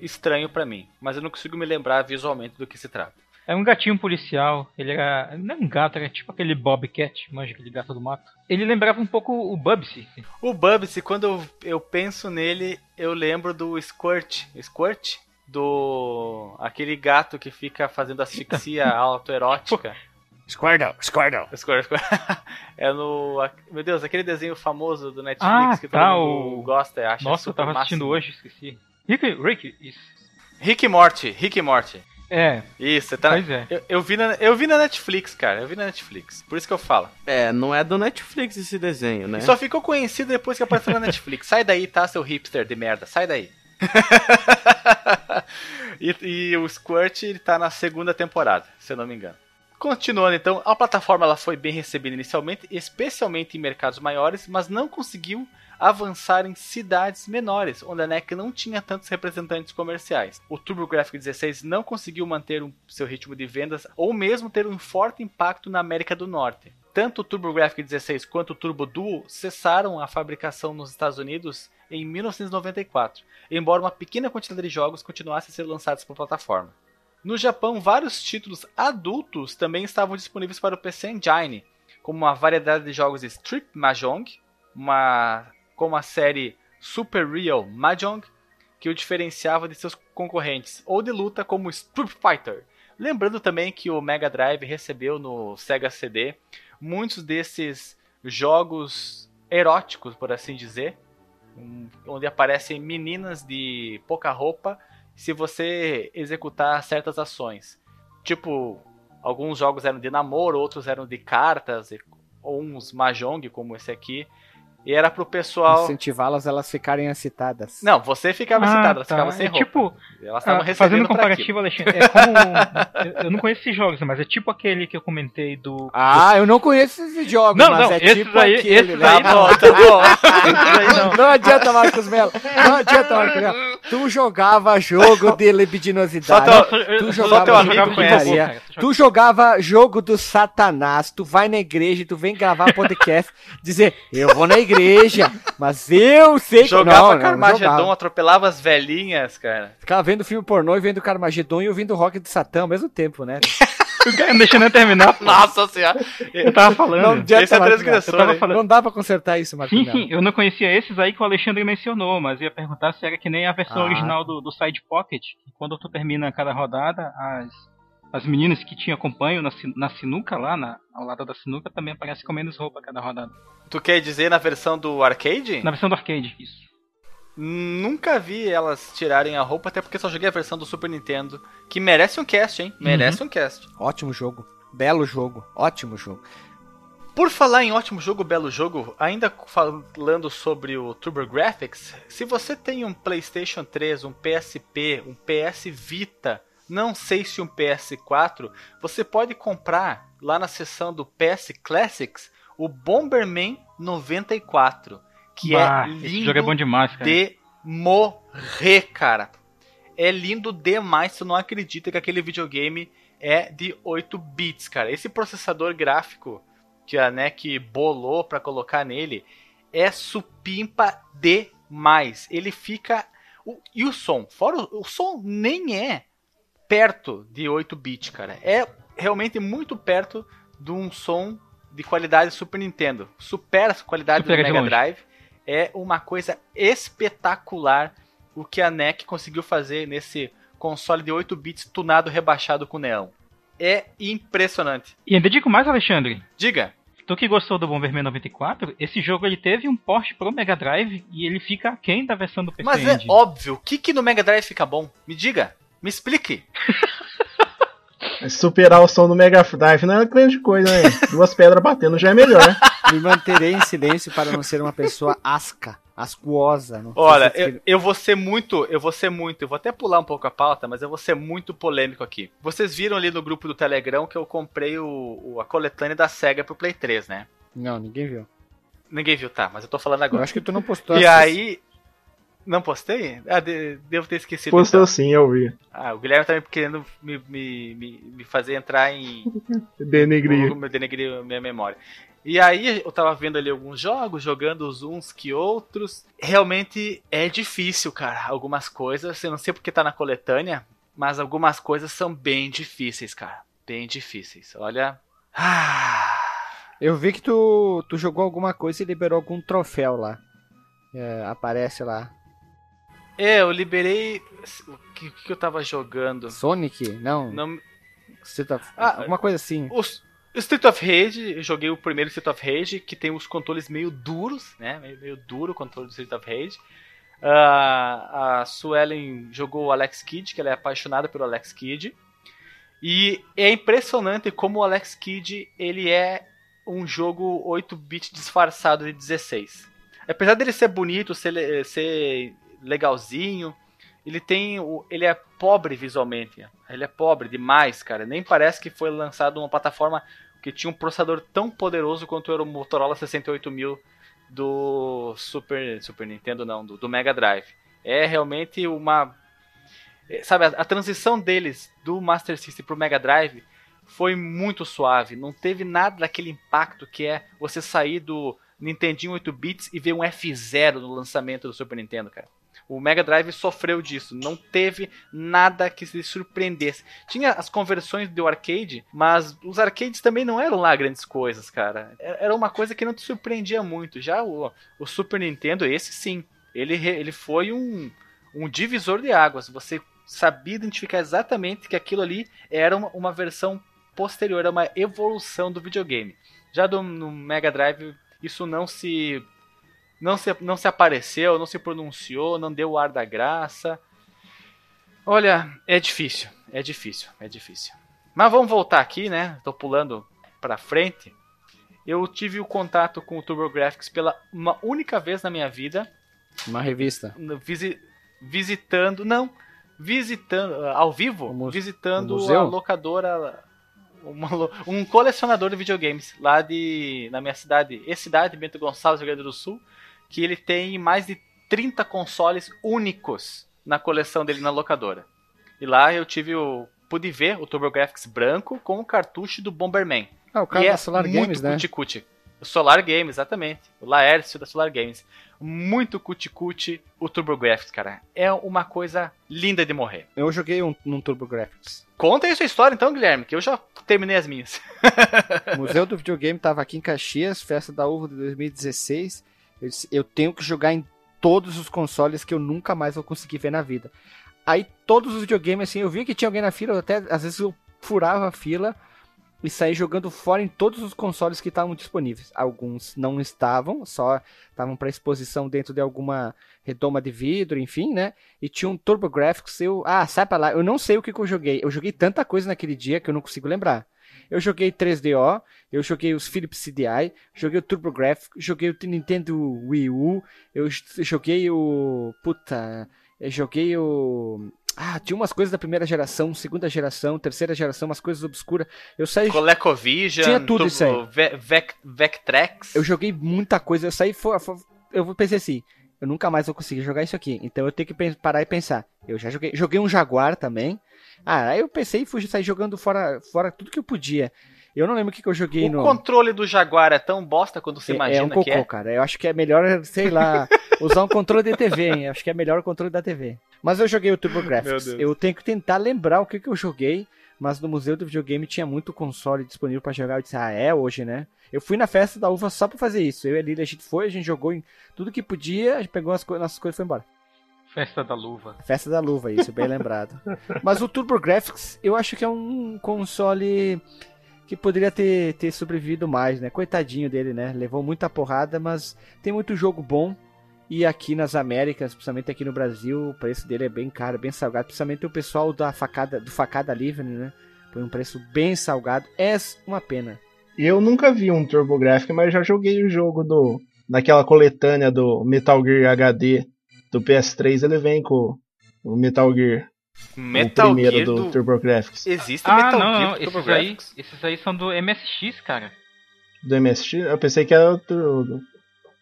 estranho pra mim, mas eu não consigo me lembrar visualmente do que se trata. É um gatinho policial. Ele era. Não é um gato, era tipo aquele Bobcat, manja aquele gato do mato. Ele lembrava um pouco o Bubsy. O Bubsy, quando eu, eu penso nele, eu lembro do Squirt. Squirt? Do. aquele gato que fica fazendo asfixia autoerótica. Squirtle, Squirtle. Squirt, Squirt. é no. Meu Deus, aquele desenho famoso do Netflix Ah, que tá, todo mundo o- gosta e acha Nossa, eu super tava assistindo máximo. hoje, esqueci. Rick, Rick, isso. Rick e Morty, Rick e Morty. É, Isso, tá. pois é. Eu, eu vi na, eu vi na Netflix, cara. Eu vi na Netflix. Por isso que eu falo. É, não é do Netflix esse desenho, né? E Só ficou conhecido depois que apareceu na Netflix. Sai daí, tá, seu hipster de merda. Sai daí. e, e o Squirt ele tá na segunda temporada, se eu não me engano. Continuando então, a plataforma ela foi bem recebida inicialmente, especialmente em mercados maiores, mas não conseguiu avançar em cidades menores, onde a NEC não tinha tantos representantes comerciais. O TurboGrafx 16 não conseguiu manter seu ritmo de vendas ou mesmo ter um forte impacto na América do Norte. Tanto o TurboGrafx 16 quanto o Turbo Duo cessaram a fabricação nos Estados Unidos em 1994, embora uma pequena quantidade de jogos continuasse a ser lançados por plataforma. No Japão, vários títulos adultos também estavam disponíveis para o PC Engine, como uma variedade de jogos de Strip Mahjong, uma, como a série Super Real Mahjong, que o diferenciava de seus concorrentes, ou de luta como Street Fighter. Lembrando também que o Mega Drive recebeu no Sega CD muitos desses jogos eróticos, por assim dizer, onde aparecem meninas de pouca roupa se você executar certas ações. Tipo, alguns jogos eram de namoro, outros eram de cartas, ou uns mahjong como esse aqui. E era pro pessoal. Incentivá-las elas ficarem excitadas. Não, você ficava Ah, excitada, elas tá. ficavam sem É roupa. tipo, elas estavam Ah, recebendo fazendo um comparativo, Alexandre, é como. eu- não conheço esses jogos, mas é tipo aquele que eu comentei do. Ah, eu não conheço esses jogos, Não, mas não, é esses tipo aí- aquele, esses né? aí bom, tá bom. Não. Não adianta, Marcos Melo. Não adianta, Marcos Melo. Tu jogava jogo de libidinosidade. Só teu- tu eu- jogava teu jogo amigo de tu jogava jogo do satanás, tu vai na igreja, tu vem gravar podcast, dizer, eu vou na igreja, mas eu sei que... Jogava não, não, Carmageddon, jogava. atropelava as velhinhas, cara. Ficava vendo filme pornô e vendo Carmageddon e ouvindo rock de Satã ao mesmo tempo, né? Não deixa nem terminar. pô. Nossa senhora. Eu tava falando. Não Esse é Marcos transgressor, falando- Não dá pra consertar isso, Marcos Sim, sim, eu não conhecia esses aí que o Alexandre mencionou, mas ia perguntar se era que nem a versão Ah. original do, do Side Pocket, que quando tu termina cada rodada, as, as meninas que te acompanham na, na sinuca lá, na, ao lado da sinuca, também aparecem com menos roupa cada rodada. Tu quer dizer na versão do arcade? Na versão do arcade, isso. Nunca vi elas tirarem a roupa, até porque só joguei a versão do Super Nintendo, que merece um cast, hein? Merece um cast. Ótimo jogo. Belo jogo. Ótimo jogo. Por falar em ótimo jogo, belo jogo, ainda falando sobre o TurboGrafx, se você tem um PlayStation 3, um PSP, um PS Vita, não sei se um PS4, você pode comprar lá na seção do PS Classics o Bomberman 94, que Bah, é esse lindo jogo é bom demais, cara. de morrer, cara. É lindo demais, tu não acredita que aquele videogame é de 8 bits, cara. Esse processador gráfico que a NEC bolou pra colocar nele é supimpa demais. Ele fica o- e o som, fora o, o som nem é perto de 8 bits, cara. É realmente muito perto de um som de qualidade Super Nintendo. Supera a qualidade Supera do Mega. Drive. É uma coisa espetacular o que a NEC conseguiu fazer nesse console de 8 bits tunado rebaixado com neão. É impressionante. E ainda digo mais, Alexandre. Diga. Tu que gostou do Bomberman 94, esse jogo ele teve um port pro Mega Drive e ele fica aquém da versão do PC Mas é óbvio, o que, que no Mega Drive fica bom? Me diga, me explique. Superar o som do Mega Drive não é grande coisa, né? Duas pedras batendo já é melhor. Me manterei em silêncio para não ser uma pessoa asca, ascuosa. Não sei Olha, se eu, eu vou ser muito, eu vou ser muito, eu vou até pular um pouco a pauta, mas eu vou ser muito polêmico aqui. Vocês viram ali no grupo do Telegram que eu comprei o, o- a coletânea da SEGA pro Play 3, né? Não, ninguém viu. Ninguém viu, tá, mas eu tô falando Eu agora. acho que tu não postou. E essas- aí. Não postei? Ah, de- devo ter esquecido. Postou então. sim, eu vi. Ah, o Guilherme tá me querendo me, me, me, me fazer entrar em. Denegrir. me denegrir a minha memória. E aí eu tava vendo ali alguns jogos, jogando os uns que outros. Realmente é difícil, cara. Algumas coisas, eu não sei porque tá na coletânea, mas algumas coisas são bem difíceis, cara. Bem difíceis. Olha. Ah. Eu vi que tu, tu jogou alguma coisa e liberou algum troféu lá. É, aparece lá. É, eu liberei. O que, que eu tava jogando? Sonic? Não. Não, Street of- Ah, alguma coisa assim. Os Street of Rage, eu joguei o primeiro Street of Rage, que tem os controles meio duros, né? Meio, meio duro o controle do Street of Rage. Ah, a Suelen jogou o Alex Kidd, que ela é apaixonada pelo Alex Kidd. E é impressionante como o Alex Kidd ele é um jogo 8-bit disfarçado de 16. Apesar dele ser bonito, ser, ser legalzinho, ele tem o, ele é pobre visualmente. Ele é pobre demais, cara. Nem parece que foi lançado uma plataforma que tinha um processador tão poderoso quanto era o Motorola 68000 do Super Super Nintendo não, do, do Mega Drive. É realmente uma é, sabe, a, a transição deles do Master System pro Mega Drive foi muito suave, não teve nada daquele impacto que é você sair do Nintendinho 8 bits e ver um F0 no lançamento do Super Nintendo, cara. O Mega Drive sofreu disso, não teve nada que se surpreendesse. Tinha as conversões do arcade, mas os arcades também não eram lá grandes coisas, cara. Era uma coisa que não te surpreendia muito. Já o, o Super Nintendo, esse sim, ele, ele foi um, um divisor de águas. Você sabia identificar exatamente que aquilo ali era uma, uma versão posterior, era uma evolução do videogame. Já do, no Mega Drive, isso não se, não se não se apareceu, não se pronunciou, não deu o ar da graça. Olha, é difícil, é difícil, é difícil. Mas vamos voltar aqui, né? Tô pulando para frente. Eu tive o contato com o TurboGrafx pela uma única vez na minha vida. Uma revista. Visi, visitando, não, visitando ao vivo, mu- visitando um a locadora uma um colecionador de videogames lá de na minha cidade, e cidade Bento Gonçalves, Rio Grande do Sul, que ele tem mais de 30 consoles únicos na coleção dele na locadora. E lá eu tive o pude ver o TurboGrafx branco com o cartucho do Bomberman. Ah, o cara E da é Solar muito Games, né? cuti-cuti. O Solar Games, exatamente. O Laércio da Solar Games. Muito cuti-cuti o TurboGrafx, cara. É uma coisa linda de morrer. Eu joguei um, num TurboGrafx. Conta aí sua história então, Guilherme, que eu já terminei as minhas. O Museu do Videogame tava aqui em Caxias, festa da uva de 2016. Eu disse, eu tenho que jogar em todos os consoles que eu nunca mais vou conseguir ver na vida. Aí todos os videogames, assim, eu vi que tinha alguém na fila, até às vezes eu furava a fila e saí jogando fora em todos os consoles que estavam disponíveis. Alguns não estavam, só estavam para exposição dentro de alguma redoma de vidro, enfim, né? E tinha um TurboGrafx, eu, ah, sai pra lá, eu não sei o que, que eu joguei. Eu joguei tanta coisa naquele dia que eu não consigo lembrar. Eu joguei 3DO, eu joguei os Philips CDI, joguei o TurboGrafx, joguei o Nintendo Wii U, eu joguei o. Puta. Eu joguei o. Ah, tinha umas coisas da primeira geração, segunda geração, terceira geração, umas coisas obscuras. Eu saí. ColecoVision, Tinha tudo isso aí. Ve- Vec- Vectrex. Eu joguei muita coisa, eu saí fora. Eu pensei assim, eu nunca mais vou conseguir jogar isso aqui. Então eu tenho que parar e pensar. Eu já joguei. Joguei um Jaguar também. Ah, aí eu pensei e fui sair jogando fora, fora tudo que eu podia. Eu não lembro o que, que eu joguei O no. controle do Jaguar é tão bosta quando você É- imagina é um cocô, que é. cara. Eu acho que é melhor, sei lá, usar um controle de TV, hein? Eu acho que é melhor o controle da TV. Mas eu joguei o Meu TurboGrafx. Deus. Eu tenho que tentar lembrar o que, que eu joguei, mas no Museu do Videogame tinha muito console disponível pra jogar. Eu disse, ah, é hoje, né? Eu fui na festa da uva só pra fazer isso. Eu e a Lili, a gente foi, a gente jogou em tudo que podia, a gente pegou as co nossas coisas e foi embora. Festa da luva. Festa da luva, isso, bem lembrado. Mas o TurboGrafx, eu acho que é um console que poderia ter, ter sobrevivido mais, né? Coitadinho dele, né? Levou muita porrada, mas tem muito jogo bom. E aqui nas Américas, principalmente aqui no Brasil, o preço dele é bem caro, bem salgado. Principalmente o pessoal da facada, do Facada Livre, né? Foi um preço bem salgado. É uma pena. Eu nunca vi um TurboGrafx, mas já joguei o jogo do naquela coletânea do Metal Gear HD do PS3, ele vem com o Metal Gear, Metal o primeiro Gear do, do... TurboGrafx. Existe Ah, Metal não, Gear não. do Esses aí, esses aí são do MSX, cara. Do MSX? Eu pensei que era outro. do-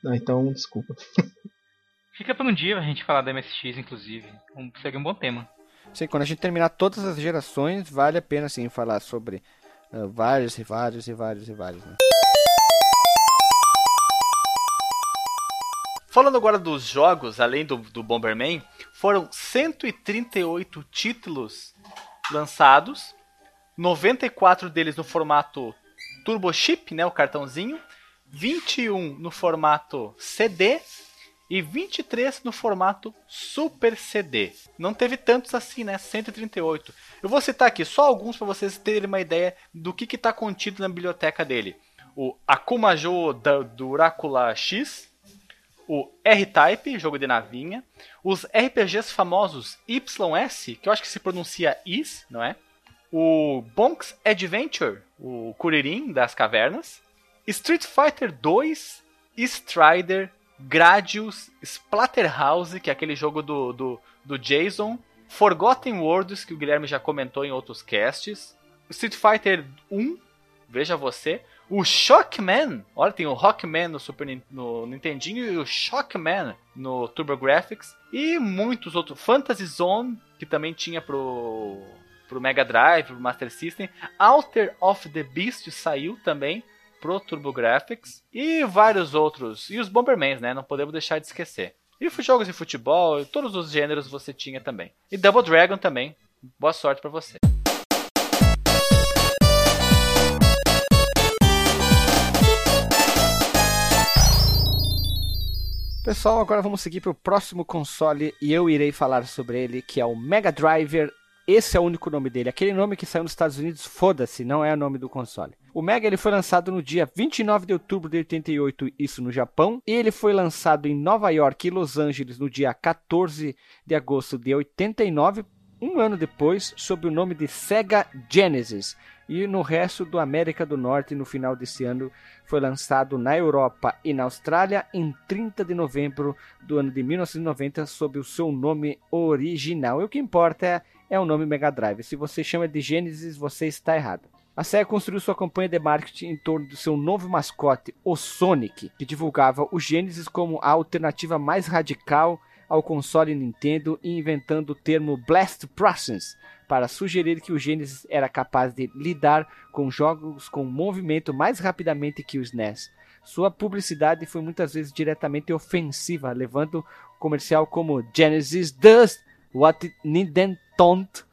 Ah, então, desculpa. Fica pra um dia a gente falar da MSX, inclusive. Um, seria um bom tema. Sim, quando a gente terminar todas as gerações, vale a pena sim falar sobre ah, vários e vários e vários e vários. Né? Falando agora dos jogos, além do, do Bomberman, foram 138 títulos lançados, 94 deles no formato Turbo Chip, né, o cartãozinho, 21 no formato CD e 23 no formato Super CD. Não teve tantos assim, né? 138. Eu vou citar aqui só alguns para vocês terem uma ideia do que está contido na biblioteca dele. O Akumajo da Durácula X, o R-Type, jogo de navinha, os RPGs famosos YS, que eu acho que se pronuncia Is, não é? O Bonk's Adventure, o Kuririn das cavernas, Street Fighter 2, Strider, Gradius, Splatterhouse, que é aquele jogo do, do, do Jason, Forgotten Worlds, que o Guilherme já comentou em outros casts, Street Fighter 1, veja você, o Shockman, olha, tem o Rockman no Super no Nintendinho e o Shockman no TurboGrafx e muitos outros, Fantasy Zone, que também tinha pro pro Mega Drive, pro Master System, Alter of the Beast saiu também pro TurboGrafx e vários outros, e os Bombermans, né? Não podemos deixar de esquecer. E jogos de futebol, todos os gêneros você tinha também. E Double Dragon também. Boa sorte pra você. Pessoal, agora vamos seguir para o próximo console e eu irei falar sobre ele, que é o Mega Driver. Esse é o único nome dele. Aquele nome que saiu nos Estados Unidos, foda-se, não é o nome do console. O Mega ele foi lançado no dia 29 de outubro de 88, isso no Japão, e ele foi lançado em Nova York e Los Angeles no dia 14 de agosto de 89, um ano depois, sob o nome de Sega Genesis. E no resto do América do Norte, no final desse ano, foi lançado na Europa e na Austrália em 30 de novembro do ano de 1990 sob o seu nome original. E o que importa é, é o nome Mega Drive. Se você chama de Genesis, você está errado. A Sega construiu sua campanha de marketing em torno do seu novo mascote, o Sonic, que divulgava o Genesis como a alternativa mais radical ao console Nintendo inventando o termo Blast Process para sugerir que o Genesis era capaz de lidar com jogos com movimento mais rapidamente que o SNES. Sua publicidade foi muitas vezes diretamente ofensiva, levando comercial como Genesis does what Nintendo don't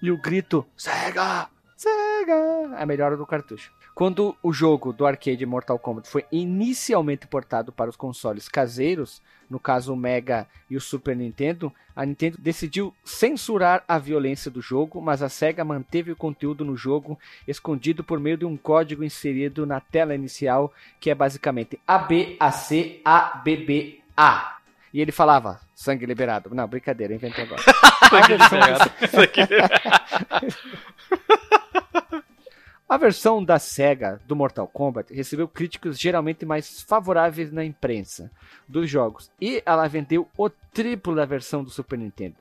e o grito Sega, Sega, a melhora do cartucho. Quando o jogo do arcade Mortal Kombat foi inicialmente portado para os consoles caseiros, no caso o Mega e o Super Nintendo, a Nintendo decidiu censurar a violência do jogo, mas a Sega manteve o conteúdo no jogo escondido por meio de um código inserido na tela inicial, que é basicamente ABACABBA. E ele falava, sangue liberado. Não, brincadeira, inventei agora. sangue liberado. A versão da SEGA do Mortal Kombat recebeu críticos geralmente mais favoráveis na imprensa dos jogos e ela vendeu o triplo da versão do Super Nintendo.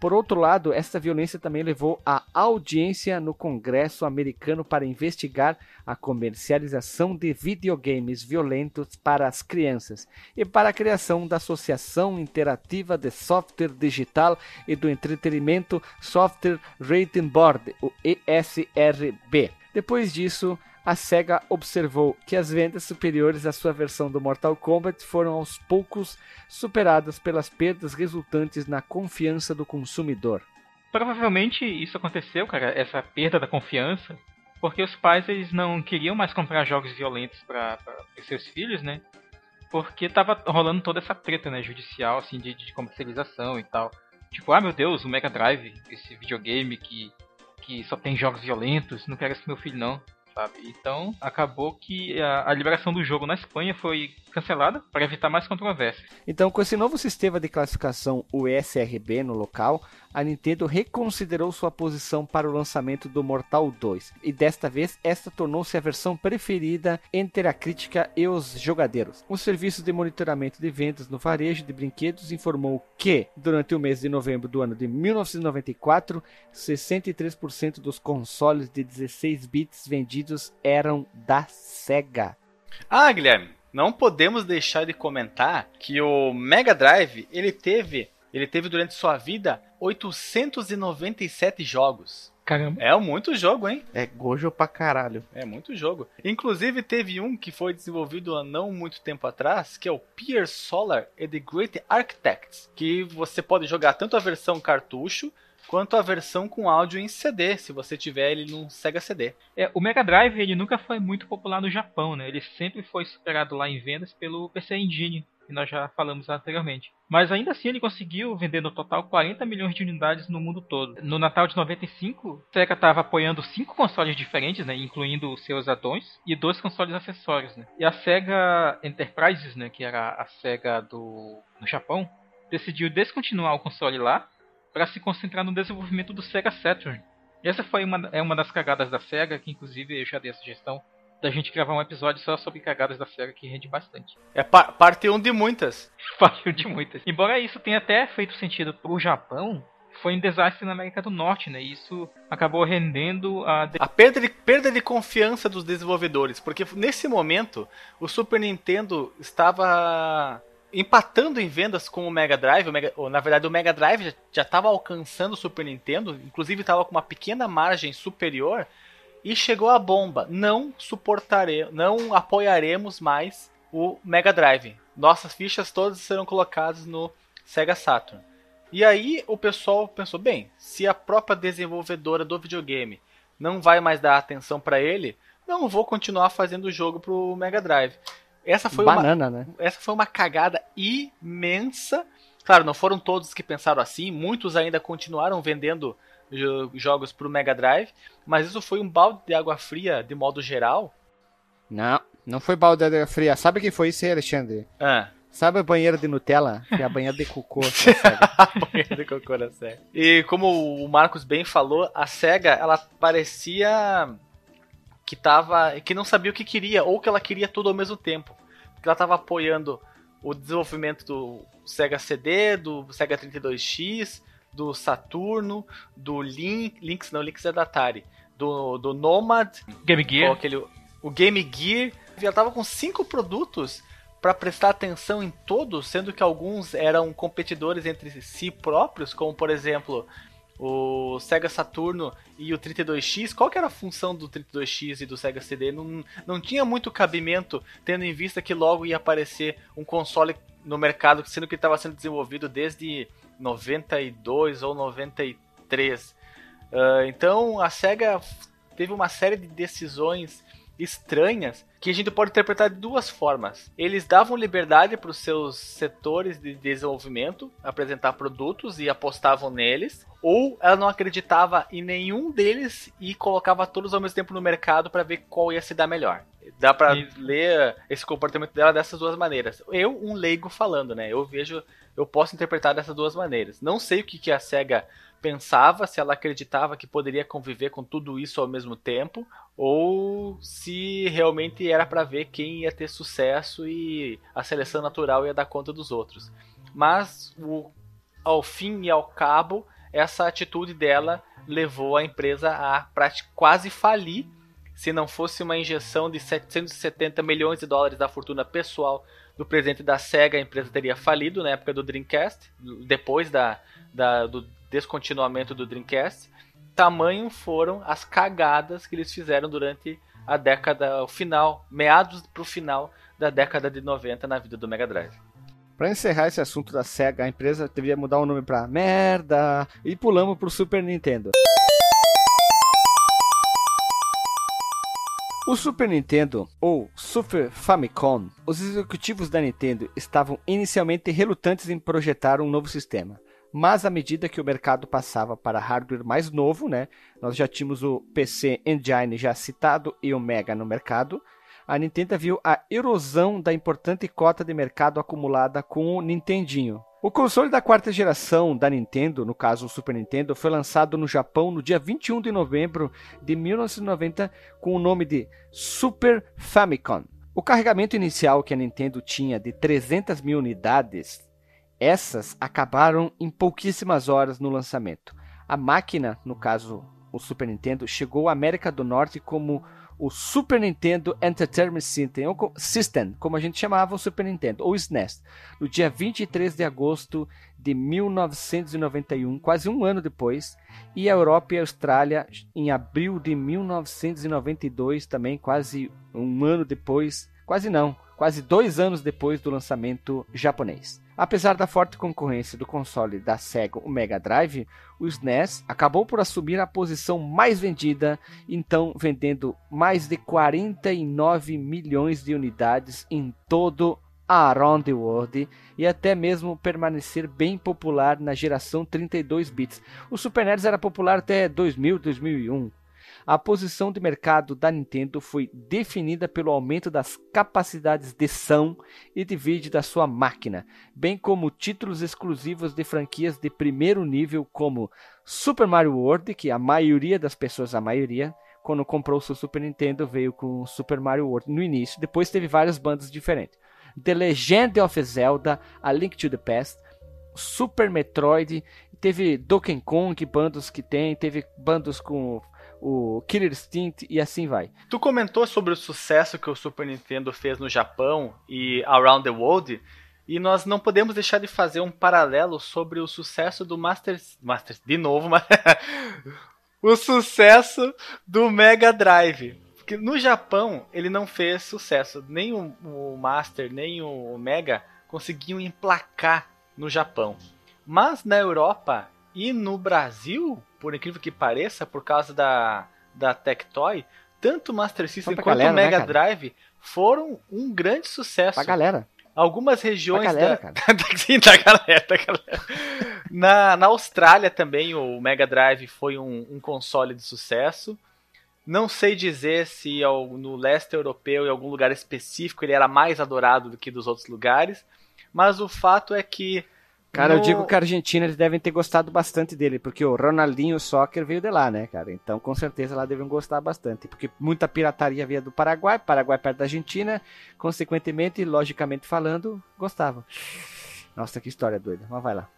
Por outro lado, essa violência também levou a audiência no Congresso americano para investigar a comercialização de videogames violentos para as crianças e para a criação da Associação Interativa de Software Digital e do Entretenimento Software Rating Board, o ESRB. Depois disso, a SEGA observou que as vendas superiores à sua versão do Mortal Kombat foram aos poucos superadas pelas perdas resultantes na confiança do consumidor. Provavelmente isso aconteceu, cara, essa perda da confiança, porque os pais eles não queriam mais comprar jogos violentos para seus filhos, né? Porque tava rolando toda essa treta, né, judicial, assim, de, de comercialização e tal. Tipo, ah, meu Deus, o Mega Drive, esse videogame que que só tem jogos violentos, não quero esse meu filho não. Sabe? Então acabou que a, a liberação do jogo na Espanha foi cancelada para evitar mais controvérsias. Então, com esse novo sistema de classificação USRB no local, a Nintendo reconsiderou sua posição para o lançamento do Mortal 2, e desta vez esta tornou-se a versão preferida entre a crítica e os jogadores. O serviço de monitoramento de vendas no varejo de brinquedos informou que, durante o mês de novembro do ano de 1994, 63% dos consoles de 16 bits vendidos eram da Sega. Ah, Guilherme, não podemos deixar de comentar que o Mega Drive, ele teve, ele teve durante sua vida 897 jogos. Caramba. É muito jogo, hein? É gojo pra caralho. É muito jogo. Inclusive teve um que foi desenvolvido há não muito tempo atrás, que é o Pier Solar e The Great Architects, que você pode jogar tanto a versão cartucho quanto a versão com áudio em CD, se você tiver ele num Sega CD. É, o Mega Drive ele nunca foi muito popular no Japão, né? Ele sempre foi superado lá em vendas pelo PC Engine, que nós já falamos anteriormente. Mas ainda assim ele conseguiu vender no total 40 milhões de unidades no mundo todo. No Natal de 95, a Sega estava apoiando cinco consoles diferentes, né, incluindo seus addons, e dois consoles acessórios. Né. E a Sega Enterprises, né, que era a Sega do no Japão, decidiu descontinuar o console lá para se concentrar no desenvolvimento do Sega Saturn. E essa foi uma, é uma das cagadas da SEGA, que inclusive eu já dei a sugestão da gente gravar um episódio só sobre cagadas da SEGA que rende bastante. É pa parte 1 um de muitas. parte 1 um de muitas. Embora isso tenha até feito sentido pro Japão, foi um desastre na América do Norte, né? Isso acabou rendendo a. A perda de, perda de confiança dos desenvolvedores. Porque nesse momento, o Super Nintendo estava empatando em vendas com o Mega Drive. O Mega, ou, na verdade, o Mega Drive já estava alcançando o Super Nintendo, inclusive estava com uma pequena margem superior. E chegou a bomba. Não suportaremos, não apoiaremos mais o Mega Drive. nossas fichas todas serão colocadas no Sega Saturn. E aí o pessoal pensou, bem, se a própria desenvolvedora do videogame não vai mais dar atenção para ele, não vou continuar fazendo o jogo pro Mega Drive. Essa foi Banana, uma, né? essa foi uma cagada imensa. Claro, não foram todos que pensaram assim, muitos ainda continuaram vendendo jo- jogos pro Mega Drive, mas isso foi um balde de água fria de modo geral. Não, não foi baldeadeira fria. Sabe quem foi isso aí, Alexandre? Ah, Sabe a banheira de Nutella? Que é a banheira de cocô. da Sega. banheiro de cocô na SEGA. E como o Marcos bem falou, a SEGA, ela parecia que tava. que não sabia o que queria, ou que ela queria tudo ao mesmo tempo. Porque ela tava apoiando o desenvolvimento do Sega CD, do Sega 32X, do Saturno, do Link, Lynx, não, Lynx é da Atari, do, do Nomad, Game Gear. aquele, o Game Gear. Já tava com cinco produtos para prestar atenção em todos, sendo que alguns eram competidores entre si próprios, como por exemplo o Sega Saturno e o 32X. Qual que era a função do 32X e do Sega CD? Não, não tinha muito cabimento, tendo em vista que logo ia aparecer um console no mercado, sendo que estava sendo desenvolvido desde 92 ou 93. Ah, então a SEGA teve uma série de decisões estranhas que a gente pode interpretar de duas formas. Eles davam liberdade para os seus setores de desenvolvimento apresentar produtos e apostavam neles, ou ela não acreditava em nenhum deles e colocava todos ao mesmo tempo no mercado para ver qual ia se dar melhor. Dá para Isso. ler esse comportamento dela dessas duas maneiras. Eu, um leigo falando, né? Eu vejo, eu posso interpretar dessas duas maneiras. Não sei o que, que a SEGA pensava, se ela acreditava que poderia conviver com tudo isso ao mesmo tempo, ou se realmente era para ver quem ia ter sucesso e a seleção natural ia dar conta dos outros. Mas o- ao fim e ao cabo, essa atitude dela levou a empresa a quase falir. Se não fosse uma injeção de 770 milhões de dólares da fortuna pessoal do presidente da SEGA, a empresa teria falido na época do Dreamcast, depois da, da- do descontinuamento do Dreamcast. Tamanho foram as cagadas que eles fizeram durante a década, o final, meados pro final da década de 90 na vida do Mega Drive. Pra encerrar esse assunto da SEGA, a empresa devia mudar o nome pra Merda e pulamos pro Super Nintendo. O Super Nintendo, ou Super Famicom, os executivos da Nintendo estavam inicialmente relutantes em projetar um novo sistema. Mas à medida que o mercado passava para hardware mais novo, né, nós já tínhamos o PC Engine já citado e o Mega no mercado, a Nintendo viu a erosão da importante cota de mercado acumulada com o Nintendinho. O console da quarta geração da Nintendo, no caso o Super Nintendo, foi lançado no Japão no dia 21 de novembro de 1990 com o nome de Super Famicom. O carregamento inicial que a Nintendo tinha de 300 mil unidades, essas acabaram em pouquíssimas horas no lançamento. A máquina, no caso o Super Nintendo, chegou à América do Norte como o Super Nintendo Entertainment System, como a gente chamava o Super Nintendo, ou SNES, no dia 23 de agosto de 1991, quase um ano depois, e a Europa e a Austrália em abril de 1992, também quase um ano depois, quase não, quase dois anos depois do lançamento japonês. Apesar da forte concorrência do console da Sega, o Mega Drive, o SNES acabou por assumir a posição mais vendida, então vendendo mais de 49 milhões de unidades em todo around the world e até mesmo permanecer bem popular na geração 32 bits. O Super NES era popular até 2000, 2001. A posição de mercado da Nintendo foi definida pelo aumento das capacidades de som e de vídeo da sua máquina, bem como títulos exclusivos de franquias de primeiro nível como Super Mario World, que a maioria das pessoas, a maioria, quando comprou seu Super Nintendo, veio com Super Mario World no início. Depois teve várias bandas diferentes. The Legend of Zelda, A Link to the Past, Super Metroid, teve Donkey Kong, bandos que tem, teve bandos com o Killer Instinct e assim vai. Tu comentou sobre o sucesso que o Super Nintendo fez no Japão e around the world, e nós não podemos deixar de fazer um paralelo sobre o sucesso do Master, Master de novo, mas o sucesso do Mega Drive. Porque no Japão ele não fez sucesso. Nem o, o Master, nem o Mega conseguiam emplacar no Japão. Mas na Europa e no Brasil, por incrível que pareça, por causa da, da Tectoy, tanto o Master System quanto galera, o Mega né, Drive foram um grande sucesso. Pra galera. Algumas regiões galera, da, cara. Sim, da galera, da galera. Na, na Austrália também o Mega Drive foi um, um console de sucesso. Não sei dizer se no leste europeu, em algum lugar específico, ele era mais adorado do que dos outros lugares. Mas o fato é que. Cara, eu no- digo que a Argentina eles devem ter gostado bastante dele, porque o Ronaldinho Soccer veio de lá, né, cara? Então com certeza lá devem gostar bastante, porque muita pirataria via do Paraguai, Paraguai perto da Argentina, consequentemente, logicamente falando, gostavam. Nossa, que história doida, mas vai lá.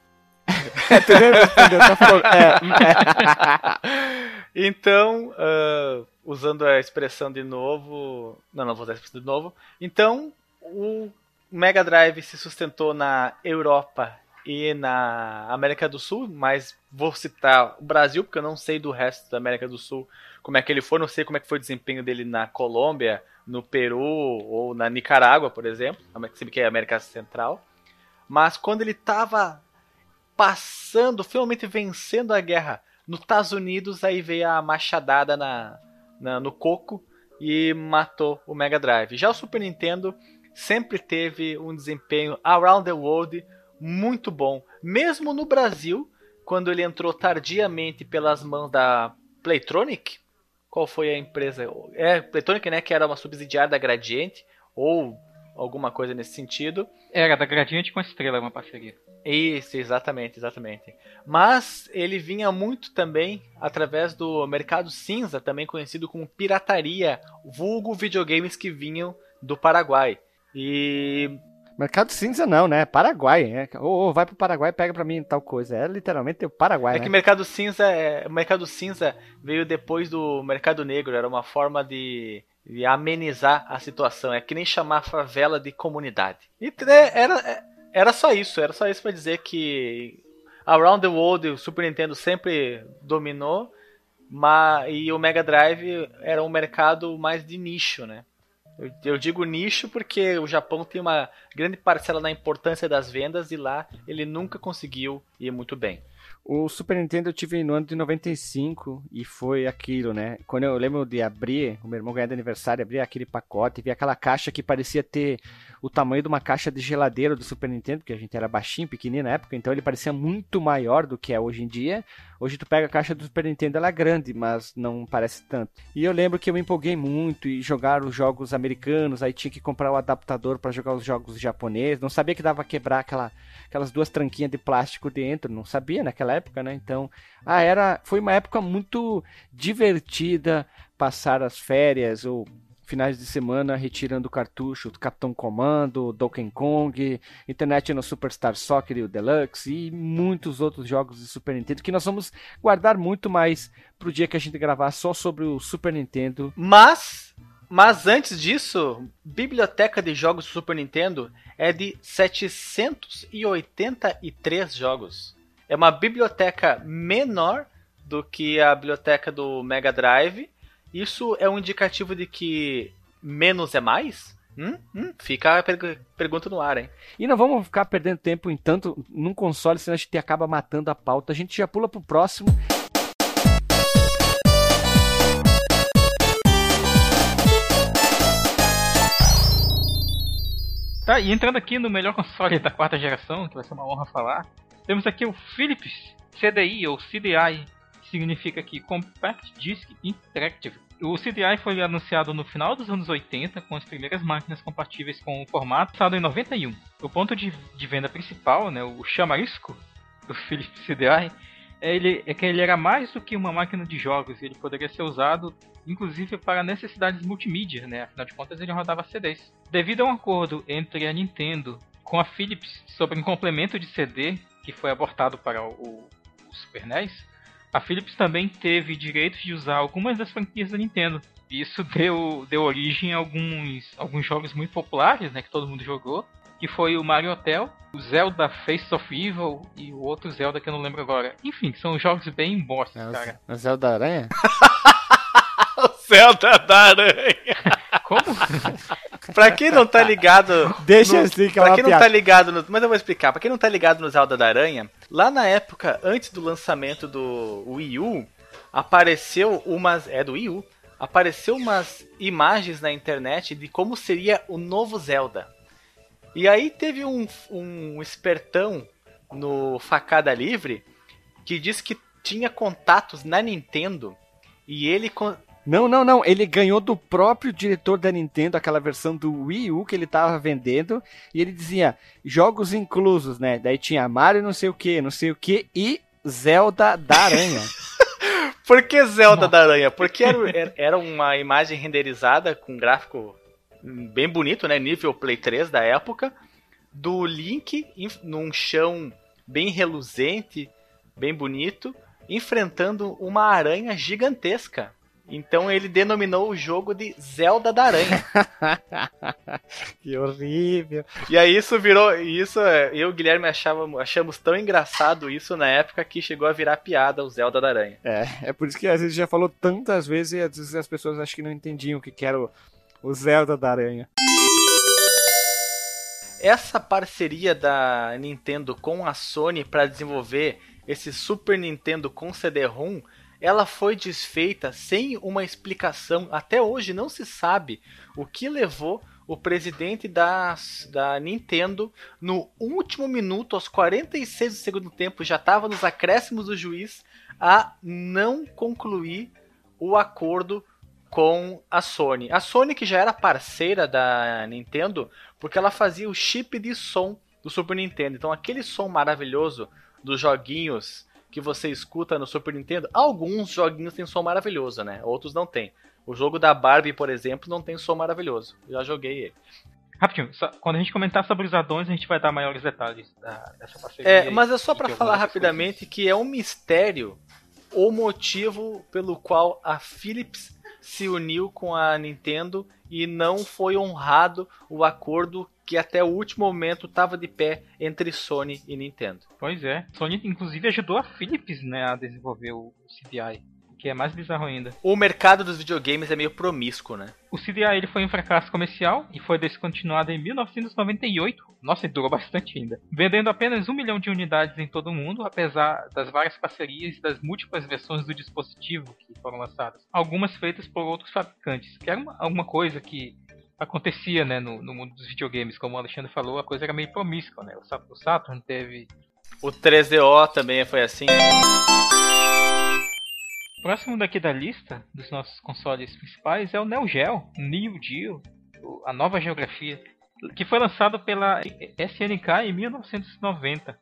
tu nem respondeu, só falou, é, Então, ah, usando a expressão de novo. Não, não vou usar a expressão de novo. Então, o Mega Drive se sustentou na Europa e na América do Sul, mas vou citar o Brasil, porque eu não sei do resto da América do Sul como é que ele foi, não sei como é que foi o desempenho dele na Colômbia, no Peru ou na Nicarágua, por exemplo, se bem que é América Central. Mas quando ele estava passando, finalmente vencendo a guerra nos Estados Unidos, aí veio a machadada na, na- no coco e matou o Mega Drive. Já o Super Nintendo sempre teve um desempenho around the world muito bom, mesmo no Brasil, quando ele entrou tardiamente pelas mãos da Playtronic. Qual foi a empresa? É, Playtronic, né, que era uma subsidiária da Gradiente ou alguma coisa nesse sentido. Era da Gradiente com a Estrela, uma parceria. Isso, exatamente, exatamente. Mas ele vinha muito também através do mercado cinza, também conhecido como pirataria, vulgo videogames que vinham do Paraguai. E Mercado cinza não, né? Paraguai, né? Ô, ô, vai pro Paraguai e pega pra mim tal coisa. É literalmente o Paraguai, é né? que mercado cinza, é, o mercado cinza veio depois do mercado negro, era uma forma de, de amenizar a situação, é que nem chamar a favela de comunidade. E é, era era só isso, era só isso para dizer que Around the World o Super Nintendo sempre dominou, mas e o Mega Drive era um mercado mais de nicho, né? Eu, eu digo nicho porque o Japão tem uma grande parcela na importância das vendas e lá ele nunca conseguiu ir muito bem. O Super Nintendo eu tive no ano de 95 e foi aquilo, né? Quando eu lembro de abrir, o meu irmão ganhou de aniversário, abrir aquele pacote, vi aquela caixa que parecia ter o tamanho de uma caixa de geladeira do Super Nintendo, porque a gente era baixinho, pequenininho na época, então ele parecia muito maior do que é hoje em dia. Hoje tu pega a caixa do Super Nintendo, ela é grande, mas não parece tanto. E eu lembro que eu me empolguei muito e jogar os jogos americanos, aí tinha que comprar o adaptador para jogar os jogos japoneses, não sabia que dava quebrar aquela, aquelas duas tranquinhas de plástico dentro, não sabia naquela época, né? Então, ah, era, foi uma época muito divertida passar as férias ou finais de semana retirando cartucho do Capitão Comando, Donkey Kong, Internet no Superstar Soccer e o Deluxe e muitos outros jogos de Super Nintendo que nós vamos guardar muito mais pro dia que a gente gravar só sobre o Super Nintendo. Mas, mas antes disso, biblioteca de jogos do Super Nintendo é de 783 jogos. É uma biblioteca menor do que a biblioteca do Mega Drive. Isso é um indicativo de que menos é mais? Hum? Hum? Fica a pergu- pergunta no ar, hein? E não vamos ficar perdendo tempo em tanto num console, senão a gente acaba matando a pauta. A gente já pula pro próximo. Tá, e entrando aqui no melhor console da quarta geração, que vai ser uma honra falar, temos aqui o Philips CDI ou CDI, significa aqui Compact Disc Interactive. O CDI foi anunciado no final dos anos 80 com as primeiras máquinas compatíveis com o formato, lançado em 91. O ponto de, de venda principal, né, o chamarisco do Philips CDI, é, ele, é que ele era mais do que uma máquina de jogos, ele poderia ser usado inclusive para necessidades multimídia, né? Afinal de contas ele rodava CDs. Devido a um acordo entre a Nintendo com a Philips sobre um complemento de CD que foi abortado para o, o Super NES, a Philips também teve direitos de usar algumas das franquias da Nintendo. Isso deu, deu origem a alguns, alguns jogos muito populares, né, que todo mundo jogou, que foi o Mario Hotel, o Zelda Face of Evil e o outro Zelda que eu não lembro agora. Enfim, são jogos bem bostas, cara. O Zelda Aranha? o Zelda da Aranha. Como? pra quem não tá ligado. Deixa no, assim que Pra uma quem não piada. tá ligado no. Mas eu vou explicar. Pra quem não tá ligado no Zelda da Aranha, lá na época, antes do lançamento do Wii U, apareceu umas. É do Wii U. Apareceu umas imagens na internet de como seria o novo Zelda. E aí teve um, um espertão no Facada Livre que disse que tinha contatos na Nintendo e ele con- Não, não, não. Ele ganhou do próprio diretor da Nintendo aquela versão do Wii U que ele tava vendendo. E ele dizia jogos inclusos, né? Daí tinha Mario não sei o que, não sei o que e Zelda da Aranha. Por que Zelda da Aranha? Porque era, era- uma imagem renderizada com gráfico bem bonito, né? Nível Play 3 da época. Do Link num chão bem reluzente, bem bonito, enfrentando uma aranha gigantesca. Então ele denominou o jogo de Zelda da Aranha. que horrível. E aí isso virou. Isso é, eu e o Guilherme achava, achamos tão engraçado isso na época que chegou a virar piada o Zelda da Aranha. É, é por isso que às vezes já falou tantas vezes e às vezes as pessoas acham que não entendiam o que, que era o, o Zelda da Aranha. essa parceria da Nintendo com a Sony para desenvolver esse Super Nintendo com CD-ROM, ela foi desfeita sem uma explicação. Até hoje não se sabe o que levou o presidente da, da Nintendo no último minuto, aos 46 do segundo tempo, já estava nos acréscimos do juiz, a não concluir o acordo com a Sony. A Sony que já era parceira da Nintendo, porque ela fazia o chip de som do Super Nintendo. Então aquele som maravilhoso dos joguinhos que você escuta no Super Nintendo, alguns joguinhos têm som maravilhoso, né? Outros não tem. O jogo da Barbie, por exemplo, não tem som maravilhoso. Já joguei ele. Rapidinho, só- quando a gente comentar sobre os addons, a gente vai dar maiores detalhes da- dessa parceria. É, mas é só que falar rapidamente que é um mistério o motivo pelo qual a Philips se uniu com a Nintendo e não foi honrado o acordo que até o último momento estava de pé entre Sony e Nintendo. Pois é. Sony, inclusive, ajudou a Philips né, a desenvolver o CDI, que é mais bizarro ainda. O mercado dos videogames é meio promíscuo, né? O CDI ele foi um fracasso comercial e foi descontinuado em 1998. Nossa, e durou bastante ainda. Vendendo apenas um milhão de unidades em todo o mundo, apesar das várias parcerias e das múltiplas versões do dispositivo que foram lançadas. Algumas feitas por outros fabricantes, que era uma, alguma coisa que acontecia né, no, no mundo dos videogames. Como o Alexandre falou, a coisa era meio promíscua. Né? O Sat- o Saturn teve O 3DO também foi assim. Próximo daqui da lista dos nossos consoles principais é o Neo Geo, Neo Geo, a nova geografia, que foi lançado pela SNK em 1990.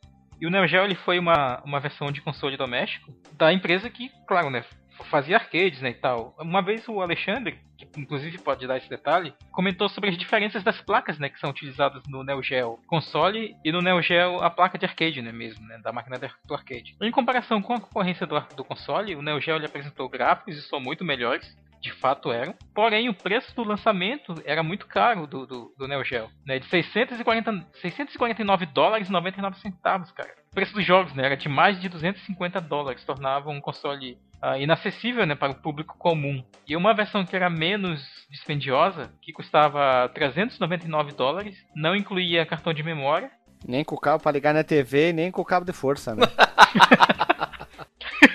E o Neo Geo ele foi uma, uma versão de console doméstico da empresa que, claro, né, fazia arcades né, e tal. Uma vez o Alexandre, que inclusive pode dar esse detalhe, comentou sobre as diferenças das placas né, que são utilizadas no Neo Geo console e no Neo Geo a placa de arcade né, mesmo, né, da máquina do arcade. Em comparação com a concorrência do, do console, o Neo Geo ele apresentou gráficos e são muito melhores. De fato eram. Porém, o preço do lançamento era muito caro do, do, do Neo Geo. Né, de 640, 649 dólares e 99 centavos, cara. O preço dos jogos né, era de mais de 250 dólares. Tornava um console ah, inacessível né, para o público comum. E uma versão que era menos dispendiosa, que custava 399 dólares, não incluía cartão de memória. Nem com o cabo pra ligar na TV, nem com o cabo de força, né?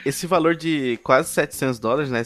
Esse valor de quase 700 dólares, né?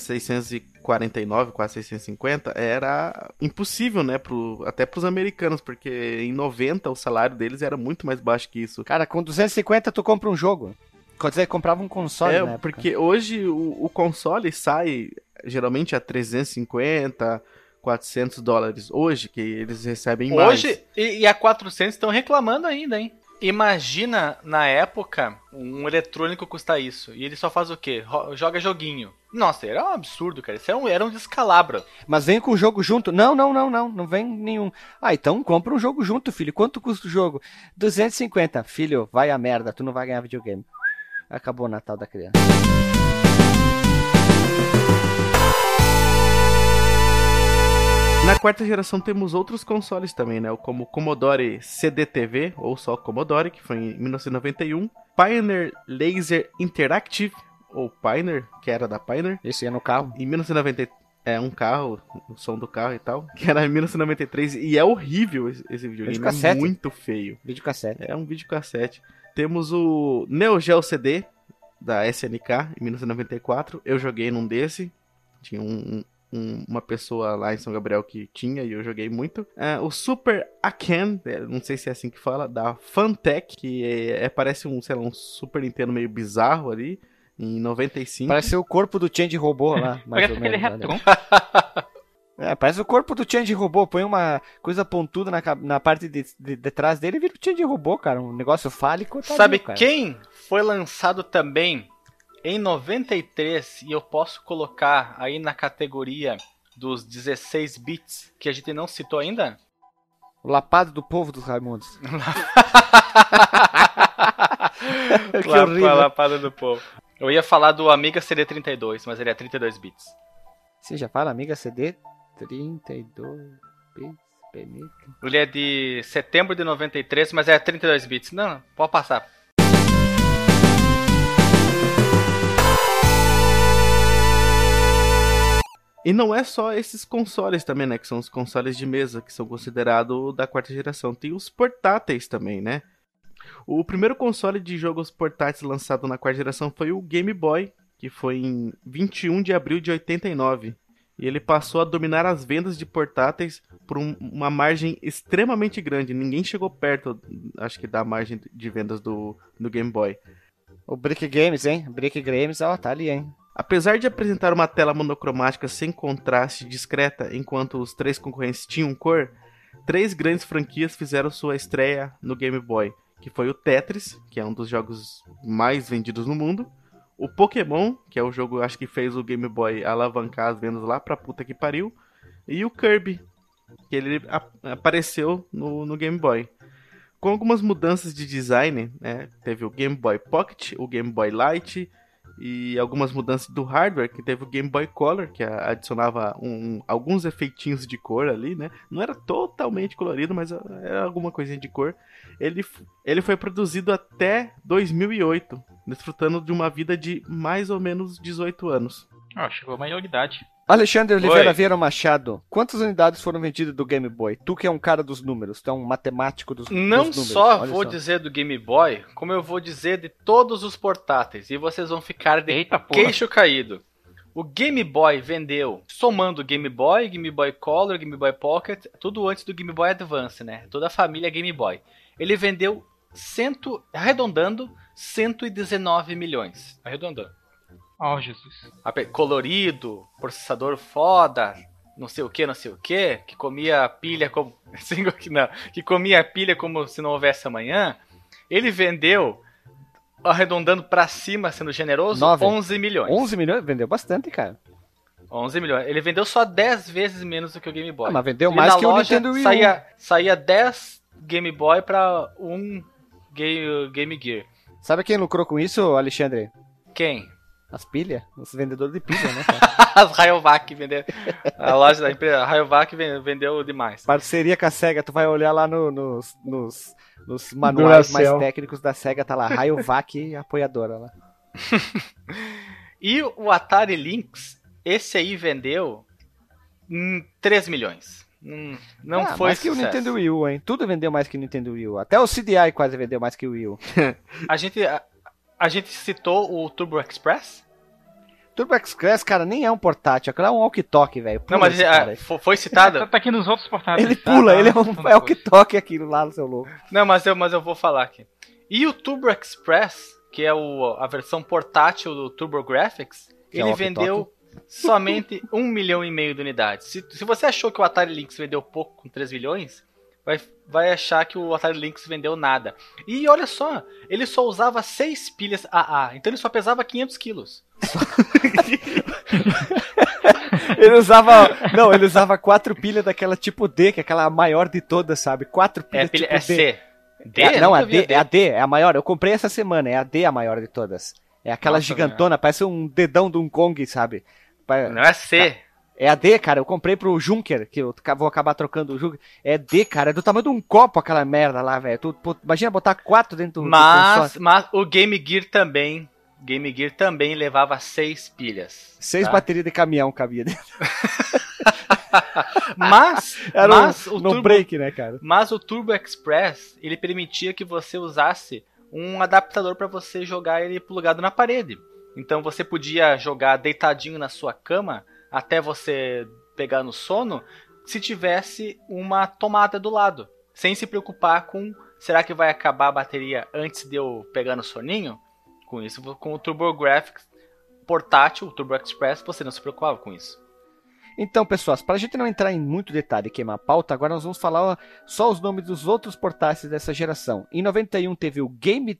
649, quase 650, era impossível, né? Pro, até pros americanos, porque em 90 o salário deles era muito mais baixo que isso. Cara, com 250 tu compra um jogo. Quer dizer, comprava um console, é, né? porque hoje o, o console sai geralmente a 350, 400 dólares. Hoje, que eles recebem mais. Hoje, e, e a 400 estão reclamando ainda, hein? Imagina, na época, um eletrônico custar isso. E ele só faz o quê? Joga joguinho. Nossa, era um absurdo, cara. Isso era um, era um descalabro. Mas vem com o jogo junto. Não, não, não, não. Não vem nenhum. Ah, então compra um jogo junto, filho. Quanto custa o jogo? 250. Filho, vai a merda. Tu não vai ganhar videogame. Acabou o Natal da criança. Na quarta geração temos outros consoles também, né? Como o Commodore CDTV, ou só Commodore, que foi em 1991. Pioneer Laser Interactive, ou Pioneer, que era da Pioneer, Esse ia no carro. em 1990 É um carro, o som do carro e tal, que era em 1993 e é horrível esse, esse videogame, é muito feio. Videocassete. É um videocassete. Temos o Neo Geo CD da SNK em 1994. Eu joguei num desse. Tinha um- um- uma pessoa lá em São Gabriel que tinha e eu joguei muito. É, o Super Aken, é, não sei se é assim que fala, da Fantech, que é, é- parece um, sei lá, um Super Nintendo meio bizarro ali, em 95. Parece o corpo do Change Robô lá, mais ou menos. retron. É, parece o corpo do Change Robô. Põe uma coisa pontuda na, na parte de, de, de trás dele e vira o Change Robô, cara. Um negócio fálico. tá Sabe ali, quem foi lançado também em 93 e eu posso colocar aí na categoria dos 16 bits que a gente não citou ainda? O lapado do povo dos Raimundos. que Lá- horrível. Lapada do povo. Eu ia falar do Amiga CD32, mas ele é 32 bits. Você já fala, amiga CD 32 bits. Ele é de setembro de 93, mas é 32 bits. Não, não, pode passar. E não é só esses consoles também, né? Que são os consoles de mesa, que são considerados da quarta geração. Tem os portáteis também, né? O primeiro console de jogos portáteis lançado na quarta geração foi o Game Boy, que foi em 21 de abril de 89. E ele passou a dominar as vendas de portáteis por um- uma margem extremamente grande. Ninguém chegou perto, acho que, da margem de vendas do, do Game Boy. O Brick Games, hein? Brick Games, ó, tá ali, hein? Apesar de apresentar uma tela monocromática sem contraste discreta, enquanto os três concorrentes tinham cor, três grandes franquias fizeram sua estreia no Game Boy, que foi o Tetris, que é um dos jogos mais vendidos no mundo, o Pokémon, que é o jogo acho que fez o Game Boy alavancar as vendas lá pra puta que pariu, e o Kirby, que ele a- apareceu no, no Game Boy. Com algumas mudanças de design, né? Teve o Game Boy Pocket, o Game Boy Light, e algumas mudanças do hardware, que teve o Game Boy Color, que adicionava um- alguns efeitinhos de cor ali, né? Não era totalmente colorido, mas era alguma coisinha de cor. Ele, ele foi produzido até 2008, desfrutando de uma vida de mais ou menos 18 anos. Ó, chegou a maioridade. Alexandre Oliveira Oi. Vieira Machado, quantas unidades foram vendidas do Game Boy? Tu que é um cara dos números, tu é um matemático dos, Não dos números. só olha vou dizer do Game Boy, como eu vou dizer de todos os portáteis. E vocês vão ficar de Eita porra. queixo caído. O Game Boy vendeu, somando Game Boy, Game Boy Color, Game Boy Pocket, tudo antes do Game Boy Advance, né? Toda a família Game Boy. Ele vendeu, cento, arredondando, 119 milhões. Arredondando. Ó, Jesus. Ape- Colorido, processador foda, não sei o que, não sei o que, que comia pilha como. que não, que comia pilha como se não houvesse amanhã. Ele vendeu, arredondando pra cima, sendo generoso, Nove. 11 milhões. 11 milhões? Vendeu bastante, cara. 11 milhões. Ele vendeu só 10 vezes menos do que o Game Boy. Ah, mas vendeu E mais que o Nintendo Wii U. Saía, saía 10 Game Boy pra um Game, Game Gear. Sabe quem lucrou com isso, Alexandre? Quem? As pilhas? Os vendedores de pilha, né? As Rayovac venderam. A loja da empresa, a Rayovac ven- vendeu demais. Parceria com a SEGA, tu vai olhar lá no- nos, nos, nos manuais mais técnicos da SEGA, tá lá, Rayovac apoiadora lá. E o Atari Lynx, esse aí vendeu hum, 3 milhões. Hum, Não Ah, foi mais que o sucesso. Nintendo Wii U, hein? Tudo vendeu mais que o Nintendo Wii U. Até o CDI quase vendeu mais que o Wii U. A gente, a, a gente citou o Turbo Express? Turbo Express, cara, nem é um portátil, aquilo é um walkie-talkie, velho. Não, mas esse cara aí. fo- foi citado? Tá, tá aqui nos outros portáteis. Ele tá? pula, Tá ele é no um é walkie-talkie aquilo lá, seu louco. Não, mas eu, mas eu vou falar aqui. E o Turbo Express, que é o, a versão portátil do Turbo Graphics, Que é ele walkie-talkie. vendeu somente 1 milhão e meio de unidades. Se, se você achou que o Atari Lynx vendeu pouco com 3 milhões, vai, vai achar que o Atari Lynx vendeu nada. E olha só, ele só usava 6 pilhas AA, então ele só pesava 500 quilos. Ele usava. Não, ele usava quatro pilhas daquela tipo D, que é aquela maior de todas, sabe? Quatro É, pilhas pilha, tipo é D. C. D? É, não, a vi D, é a D, é a maior. Eu comprei essa semana, é a D a maior de todas. É aquela Nossa, gigantona, parece um dedão de um Kong, sabe? Não é C. É a D, cara, eu comprei pro Junker, que eu vou acabar trocando o Junker. É D, cara, é do tamanho de um copo aquela merda lá, velho. Tu, pô, imagina botar quatro dentro do, Mas, mas o Game Gear também Game Gear também levava seis pilhas. Seis tá? baterias de caminhão cabia dentro. Mas, Era mas, um, o no Turbo, break, né, cara? mas o Turbo Express ele permitia que você usasse um adaptador para você jogar ele plugado na parede. Então você podia jogar deitadinho na sua cama até você pegar no sono, se tivesse uma tomada do lado, sem se preocupar com será que vai acabar a bateria antes de eu pegar no soninho? Com isso, com o TurboGrafx portátil, o Turbo Express, você não se preocupava com isso. Então, pessoal, para a gente não entrar em muito detalhe e queimar a pauta, agora nós vamos falar só os nomes dos outros portais dessa geração. Em 91 teve o Game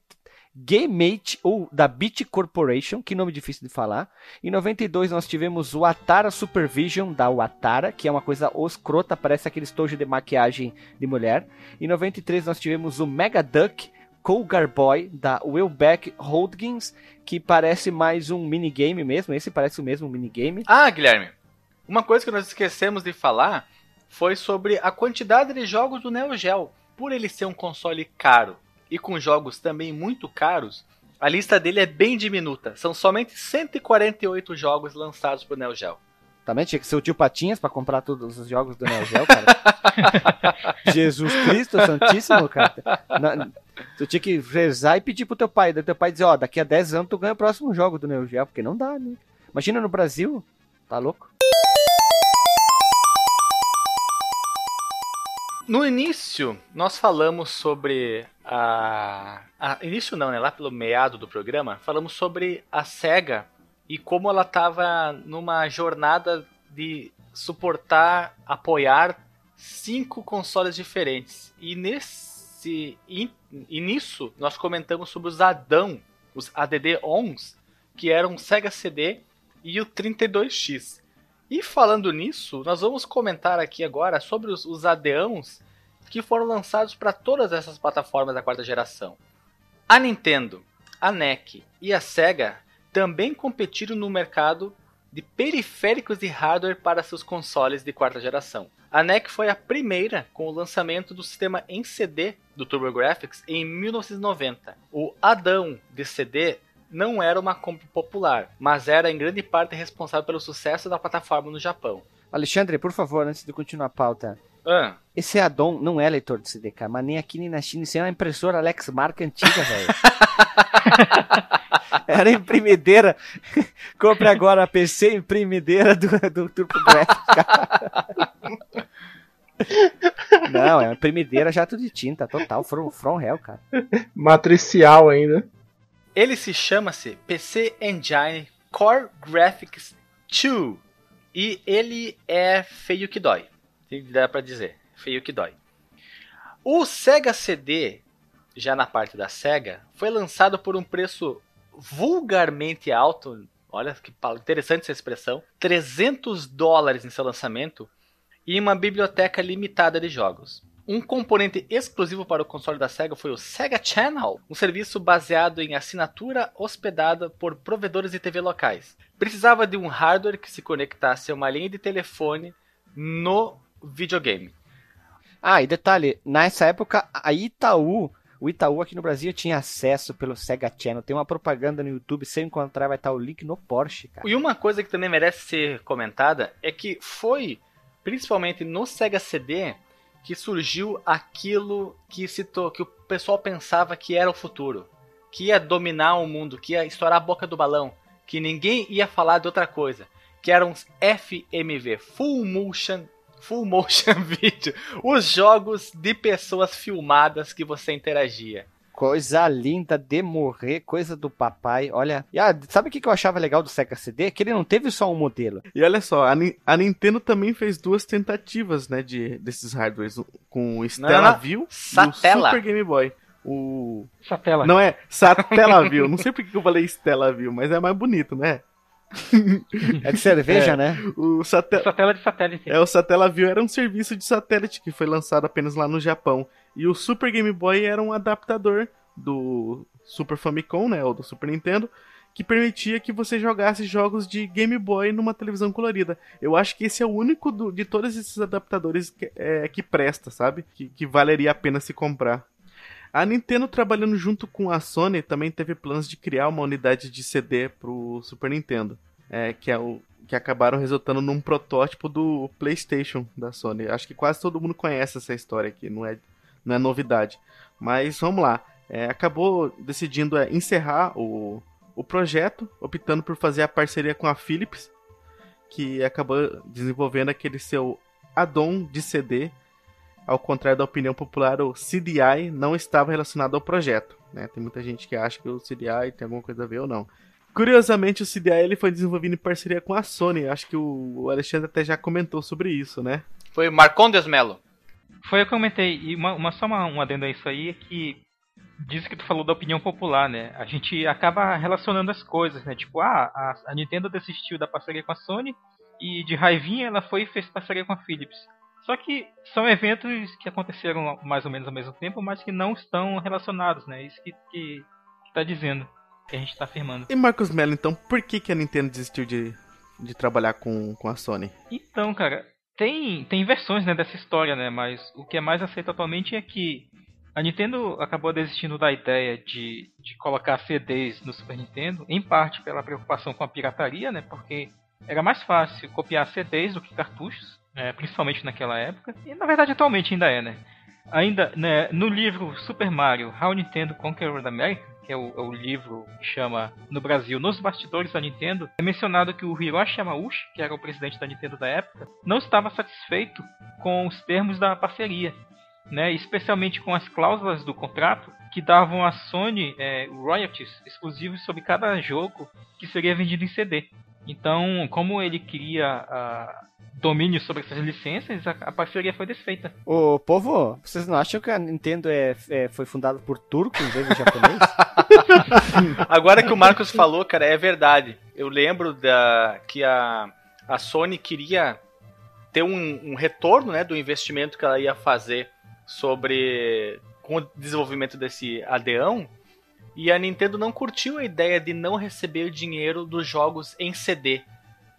GameMate ou da Beat Corporation, que nome difícil de falar. Em 92 nós tivemos o Atara Supervision da Atara, que é uma coisa oscrota, parece aquele estojo de maquiagem de mulher. Em 93 nós tivemos o Mega Duck Cougar Boy da Willback Holdings, que parece mais um minigame mesmo. Esse parece o mesmo minigame. Ah, Guilherme, uma coisa que nós esquecemos de falar foi sobre a quantidade de jogos do Neo Geo. Por ele ser um console caro e com jogos também muito caros, a lista dele é bem diminuta. São somente 148 jogos lançados pro Neo Geo. Também tinha que ser o tio Patinhas para comprar todos os jogos do Neo Geo, cara. Jesus Cristo Santíssimo, cara. Na, tu tinha que rezar e pedir pro teu pai. Daí teu pai dizer, ó, daqui a 10 anos tu ganha o próximo jogo do Neo Geo, porque não dá, né? Imagina no Brasil, tá louco? No início, nós falamos sobre a... a. Início não, né? Lá pelo meado do programa, falamos sobre a SEGA e como ela estava numa jornada de suportar, apoiar cinco consoles diferentes. E nesse e, nisso nós comentamos sobre os Adão, os ADD-ONs, que eram o Sega CD e o 32X. E falando nisso, nós vamos comentar aqui agora sobre os, os ADãos que foram lançados para todas essas plataformas da quarta geração. A Nintendo, a NEC e a Sega também competiram no mercado de periféricos de hardware para seus consoles de quarta geração. A NEC foi a primeira com o lançamento do sistema em CD do TurboGrafx em 1990. O Adão de CD não era uma compra popular, mas era em grande parte responsável pelo sucesso da plataforma no Japão. Alexandre, por favor, antes de continuar a pauta. Ah, Esse Adon não é leitor de CD, cara, mas nem aqui nem na China. Isso é uma impressora Alex Marca antiga, velho. Era imprimideira. Compre agora a PC imprimideira do, do TurboGrafx, cara. Não, é uma imprimideira jato de tinta, total, from, from hell, cara. Matricial ainda. Ele se chama-se PC Engine Core Graphics 2 e ele é feio que dói. Dá para dizer, feio que dói. O Sega CD, já na parte da Sega, foi lançado por um preço vulgarmente alto. Olha que interessante essa expressão. 300 dólares em seu lançamento e uma biblioteca limitada de jogos. Um componente exclusivo para o console da Sega foi o Sega Channel, um serviço baseado em assinatura hospedada por provedores de TV locais. Precisava de um hardware que se conectasse a uma linha de telefone no videogame. Ah, e detalhe, nessa época a Itaú, o Itaú aqui no Brasil tinha acesso pelo Sega Channel. Tem uma propaganda no YouTube, se eu encontrar vai estar o link no Porsche, cara. E uma coisa que também merece ser comentada é que foi principalmente no Sega CD que surgiu aquilo que se que o pessoal pensava que era o futuro, que ia dominar o mundo, que ia estourar a boca do balão, que ninguém ia falar de outra coisa, que eram os FMV, Full Motion Full Motion Video, os jogos de pessoas filmadas que você interagia. Coisa linda de morrer, coisa do papai. Olha, e, ah, sabe o que eu achava legal do Sega CD? Que ele não teve só um modelo. E olha só, a, Ni- a Nintendo também fez duas tentativas, né, de, desses hardwares, com o Stellaview e o. Super Game Boy. O... Satela. Não é Satellaview, não sei porque que eu falei Stellaview, mas é mais bonito, né? É de cerveja, É. né? O Satel... Satela de satélite. É, o Satellaview era um serviço de satélite que foi lançado apenas lá no Japão. E o Super Game Boy era um adaptador do Super Famicom, né, ou do Super Nintendo, que permitia que você jogasse jogos de Game Boy numa televisão colorida. Eu acho que esse é o único do- de todos esses adaptadores que, é, que presta, sabe? Que, que valeria a pena se comprar. A Nintendo trabalhando junto com a Sony também teve planos de criar uma unidade de CD pro Super Nintendo, é, que é o que acabaram resultando num protótipo do PlayStation da Sony. Acho que quase todo mundo conhece essa história aqui, não é, não é novidade. Mas vamos lá. É, acabou decidindo é, encerrar o, o projeto, optando por fazer a parceria com a Philips, que acabou desenvolvendo aquele seu add-on de CD. Ao contrário da opinião popular, o CDI não estava relacionado ao projeto. Né? Tem muita gente que acha que o CDI tem alguma coisa a ver ou não. Curiosamente, o CDI ele foi desenvolvido em parceria com a Sony. Acho que o Alexandre até já comentou sobre isso, né? Foi Marcondes Melo. Foi eu que comentei. E uma, uma, só uma, um adendo a isso aí é que diz que tu falou da opinião popular, né? A gente acaba relacionando as coisas, né? Tipo, ah, a, a Nintendo desistiu da parceria com a Sony e de raivinha ela foi e fez parceria com a Philips. Só que são eventos que aconteceram mais ou menos ao mesmo tempo, mas que não estão relacionados, né? Isso que, que, que tá dizendo que a gente está afirmando. E Marcos Mello, então, por que, que a Nintendo desistiu de, de trabalhar com, com a Sony? Então, cara, tem, tem versões né, dessa história, né? Mas o que é mais aceito atualmente é que a Nintendo acabou desistindo da ideia de, de colocar CDs no Super Nintendo, em parte pela preocupação com a pirataria, né? Porque era mais fácil copiar CDs do que cartuchos, né, principalmente naquela época. E na verdade atualmente ainda é, né? Ainda né, no livro Super Mario How Nintendo Conquered America, que é o, é o, livro que chama no Brasil Nos Bastidores da Nintendo, é mencionado que o Hiroshi Yamauchi, que era o presidente da Nintendo da época, não estava satisfeito com os termos da parceria, né, especialmente com as cláusulas do contrato que davam à Sony é, royalties exclusivos sobre cada jogo que seria vendido em CD. Então, como ele queria uh, domínio sobre essas licenças, a, a, parceria foi desfeita. Ô, povo, vocês não acham que a Nintendo é, é foi fundada por turco em vez de japonês? Agora que o Marcos falou, cara, é verdade. Eu lembro da que a, a Sony queria ter um, um retorno né, do investimento que ela ia fazer sobre com o desenvolvimento desse adeão e a Nintendo não curtiu a ideia de não receber o dinheiro dos jogos em CD.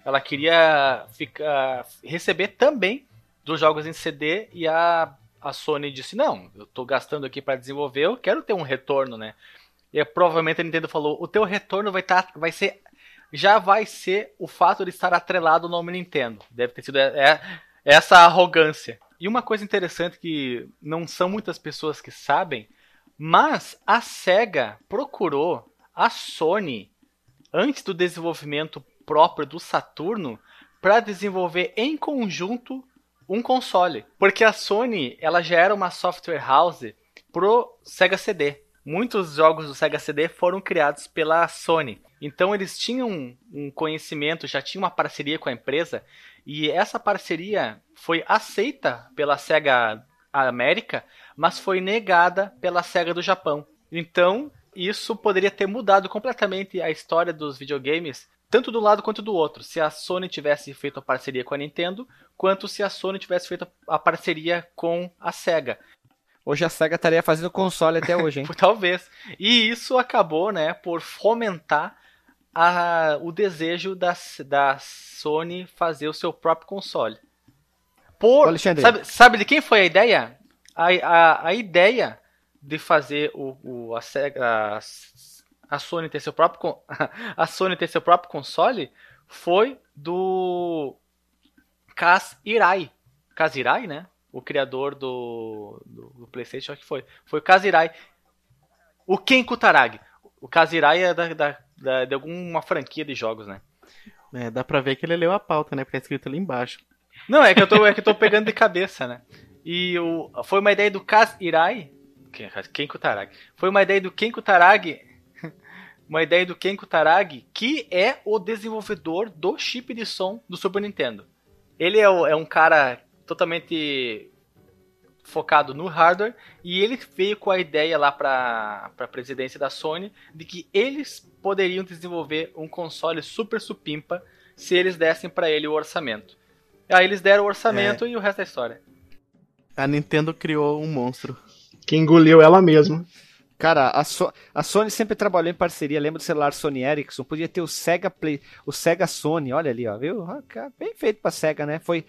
Ela queria ficar, receber também dos jogos em CD e a, a Sony disse: Não, eu estou gastando aqui para desenvolver, eu quero ter um retorno, né? E provavelmente a Nintendo falou: O teu retorno vai, tá, vai ser. Já vai ser o fato de estar atrelado ao nome Nintendo. Deve ter sido é, é, essa arrogância. E uma coisa interessante que não são muitas pessoas que sabem mas a SEGA procurou a Sony antes do desenvolvimento próprio do Saturno para desenvolver em conjunto um console, porque a Sony ela já era uma software house pro Sega CD. Muitos jogos do Sega CD foram criados pela Sony. Então eles tinham um conhecimento, já tinham uma parceria com a empresa, e essa parceria foi aceita pela Sega América mas foi negada pela SEGA do Japão. Então, isso poderia ter mudado completamente a história dos videogames, tanto do lado quanto do outro. Se a Sony tivesse feito a parceria com a Nintendo, quanto se a Sony tivesse feito a parceria com a SEGA. Hoje a SEGA estaria fazendo console até hoje, hein? Talvez. E isso acabou, né, por fomentar a, o desejo da, da Sony fazer o seu próprio console. Por, Alexandre. Sabe, sabe de quem foi a ideia? A, a, a ideia de fazer o, o a, a, a Sony ter seu próprio a Sony ter seu próprio console foi do Kaz Irai. Kaz né? O criador do, do, do PlayStation, acho que foi. Foi o Kaz Irai. O Ken Kutaragi. O Kaz Irai é da, da, da, de alguma franquia de jogos, né? É, dá pra ver que ele leu a pauta, né? Porque é escrito ali embaixo. Não, é que eu tô, é que eu tô pegando de cabeça, né? E o, foi uma ideia do Kaz Irai. Kenko Taragi. Foi uma ideia do Kenko Taragi. uma ideia do Kenko Taragi, que é o desenvolvedor do chip de som do Super Nintendo. Ele é, o, é um cara totalmente focado no hardware e ele veio com a ideia lá para a presidência da Sony de que eles poderiam desenvolver um console super supimpa se eles dessem para ele o orçamento. Aí eles deram o orçamento é. e o resto é história. A Nintendo criou um monstro. Que engoliu ela mesma. Cara, a, so a, Sony sempre trabalhou em parceria. Lembra do celular Sony Ericsson? Podia ter o Sega Play, o Sega Sony. Olha ali, ó, viu? Ah, bem feito pra Sega, né? Foi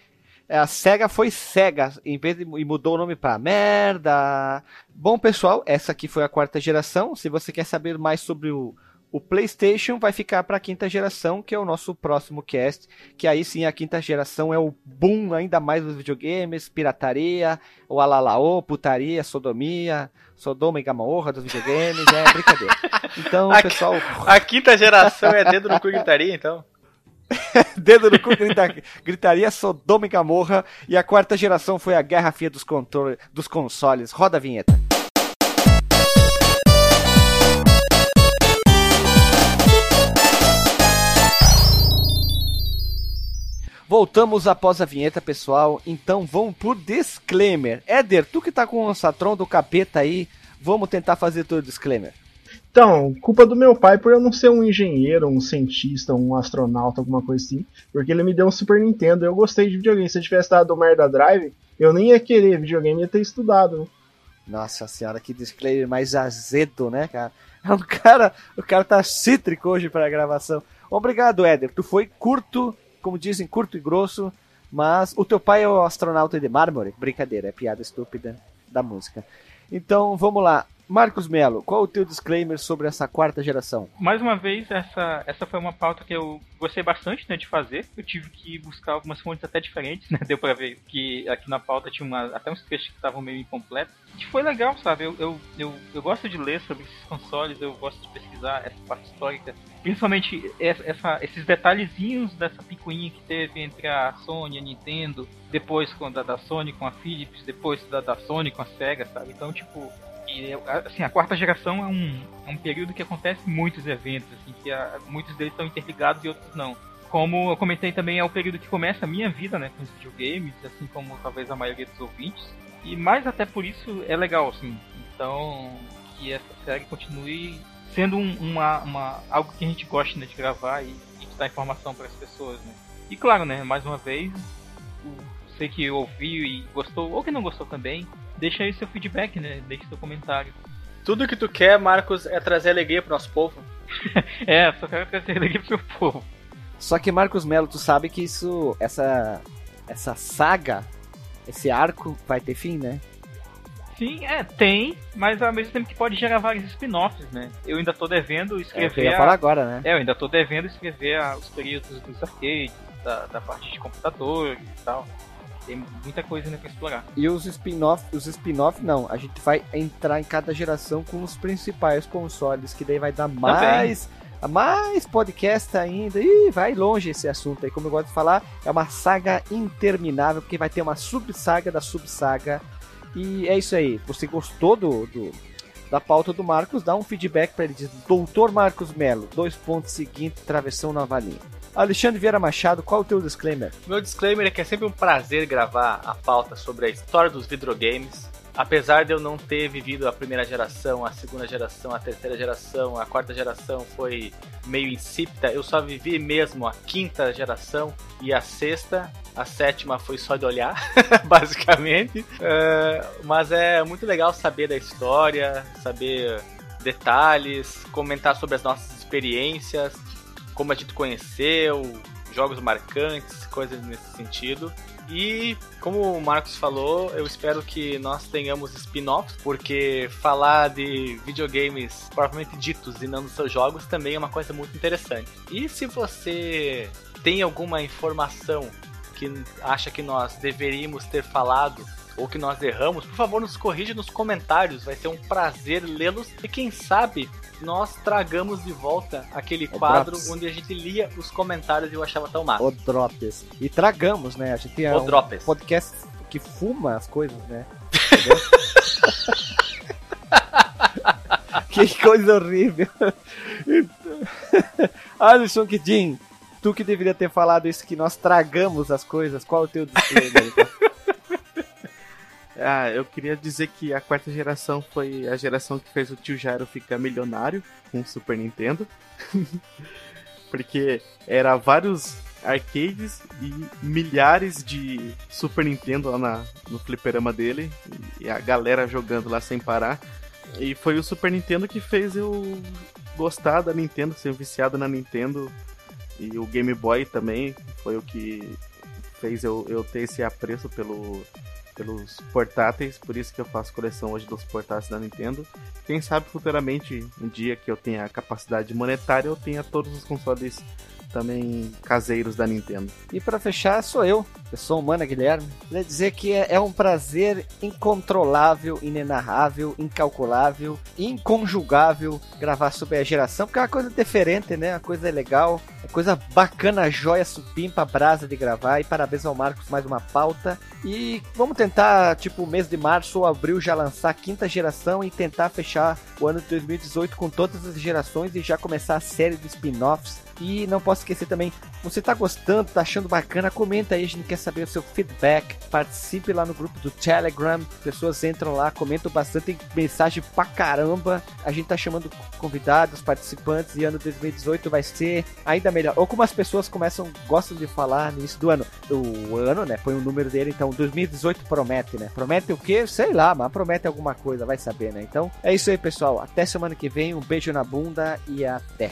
É, A SEGA foi SEGA, em vez de e mudou o nome para merda. Bom, pessoal, essa aqui foi a quarta geração. Se você quer saber mais sobre o, o PlayStation, vai ficar para a quinta geração, que é o nosso próximo cast. Que aí sim a quinta geração é o boom ainda mais dos videogames, pirataria, o alalaô, putaria, sodomia, Sodoma e Gamorra dos videogames, é brincadeira. Então, A- pessoal, A quinta geração é dedo no cu e gritaria, então. dedo no cu, grita- gritaria Sodoma e Gamorra. E a quarta geração foi a Guerra Fria dos, controle, dos consoles. Roda a vinheta. Voltamos após a vinheta, pessoal. Então vamos por disclaimer. Éder, tu que tá com o Satron do capeta aí, vamos tentar fazer teu disclaimer. Então, culpa do meu pai por eu não ser um engenheiro, um cientista, um astronauta, alguma coisa assim. Porque ele me deu um Super Nintendo eu gostei de videogame. Se eu tivesse dado o Merda Drive, eu nem ia querer videogame, ia ter estudado, né? Nossa senhora, que disclaimer mais azedo, né, cara? É um cara, o cara tá cítrico hoje para a gravação. Obrigado, Éder. Tu foi curto, como dizem, curto e grosso, mas o teu pai é o astronauta de mármore? Brincadeira, é piada estúpida da música. Então, vamos lá. Marcos Melo, qual o teu disclaimer sobre essa quarta geração? Mais uma vez, essa, essa foi uma pauta que eu gostei bastante né, de fazer. Eu tive que buscar algumas fontes até diferentes, né? Deu pra ver que aqui na pauta tinha uma, até uns trechos que estavam meio incompletos. E foi legal, sabe? Eu, eu, eu, eu gosto de ler sobre esses consoles, eu gosto de pesquisar essa parte histórica. Principalmente essa, esses detalhezinhos dessa picuinha que teve entre a Sony e a Nintendo, depois com da, da Sony com a Philips, depois da, da Sony com a Sega, sabe? Então, tipo, assim, a quarta geração é um, é um período que acontece muitos eventos, assim, que ah, muitos deles estão interligados e outros não. Como eu comentei também, é o período que começa a minha vida, né, com os videogames, assim como talvez a maioria dos ouvintes. E mais até por isso é legal, assim. Então, que essa série continue sendo um- uma, uma, algo que a gente gosta né, de gravar e, e de dar informação para as pessoas, né. E claro, né, mais uma vez, você que ouviu e gostou, ou que não gostou também, deixa aí seu feedback, né, deixe seu comentário. Tudo que tu quer, Marcos, é trazer alegria pro nosso povo. É, só quero trazer aqui pro seu povo. Só que Marcos Melo, tu sabe que isso, essa, essa saga, esse arco vai ter fim, né? Sim, é, tem, mas ao mesmo tempo que pode gerar vários spin-offs, né? Eu ainda tô devendo É o que eu escrever. ia a- falar agora, né? É, eu ainda tô devendo escrever a- os períodos dos arcades, da, da parte de computadores e tal. Tem muita coisa ainda pra explorar. E os spin-off, os spin-off não, a gente vai entrar em cada geração com os principais consoles, que daí vai dar mais, mais podcast ainda. Ih, vai longe esse assunto aí, como eu gosto de falar, é uma saga interminável, porque vai ter uma sub-saga da sub-saga. E é isso aí. Você gostou do, do- da pauta do Marcos? Dá um feedback para ele. Diz, Doutor Marcos Melo, dois pontos seguintes, travessão nova linha. Alexandre Vieira Machado, qual o teu disclaimer? Meu disclaimer é que é sempre um prazer gravar a pauta sobre a história dos videogames. Apesar de eu não ter vivido a primeira geração, a segunda geração, a terceira geração, a quarta geração foi meio insípida, eu só vivi mesmo a quinta geração e a sexta. A sétima foi só de olhar, basicamente. É, mas é muito legal saber da história, saber detalhes, comentar sobre as nossas experiências, como a gente conheceu, jogos marcantes, coisas nesse sentido. E como o Marcos falou, eu espero que nós tenhamos spin-offs, porque falar de videogames propriamente ditos e não dos seus jogos também é uma coisa muito interessante. E se você tem alguma informação que acha que nós deveríamos ter falado ou que nós erramos, por favor, nos corrija nos comentários. Vai ser um prazer lê-los e quem sabe nós tragamos de volta aquele O quadro Drops. onde a gente lia os comentários e eu achava tão massa. O Drops. E tragamos, né? A gente é O um Drops. podcast que fuma as coisas, né? Que coisa horrível. Alisson Kidin, tu que deveria ter falado isso, que nós tragamos as coisas, qual o teu disclaimer? Ah, eu queria dizer que a quarta geração foi a geração que fez o tio Jairo ficar milionário com o Super Nintendo. Porque era vários arcades e milhares de Super Nintendo lá na, no fliperama dele. E a galera jogando lá sem parar. E foi o Super Nintendo que fez eu gostar da Nintendo, ser viciado na Nintendo. E o Game Boy também foi o que fez eu, eu ter esse apreço pelo, pelos portáteis, por isso que eu faço coleção hoje dos portáteis da Nintendo. Quem sabe futuramente, um dia que eu tenha capacidade monetária, eu tenha todos os consoles também caseiros da Nintendo. E para fechar, sou eu, pessoa humana Guilherme. Queria dizer que é, é um prazer incontrolável, inenarrável, incalculável, inconjugável gravar sobre a geração, porque é uma coisa diferente, né? Uma coisa legal, uma coisa bacana, joia, supimpa, brasa de gravar. E parabéns ao Marcos, mais uma pauta. E vamos tentar, tipo, mês de março ou abril já lançar a quinta geração e tentar fechar o ano de 2018 com todas as gerações e já começar a série de spin-offs e não posso esquecer também, você tá gostando, tá achando bacana, comenta aí, a gente quer saber o seu feedback. Participe lá no grupo do Telegram, pessoas entram lá, comentam bastante, tem mensagem pra caramba. A gente tá chamando convidados, participantes e ano 2018 vai ser ainda melhor. Ou como as pessoas começam, gostam de falar no início do ano, do ano, né? Põe o número dele, então 2018 promete, né? Promete o quê? Sei lá, mas promete alguma coisa, vai saber, né? Então é isso aí, pessoal. Até semana que vem, um beijo na bunda e até.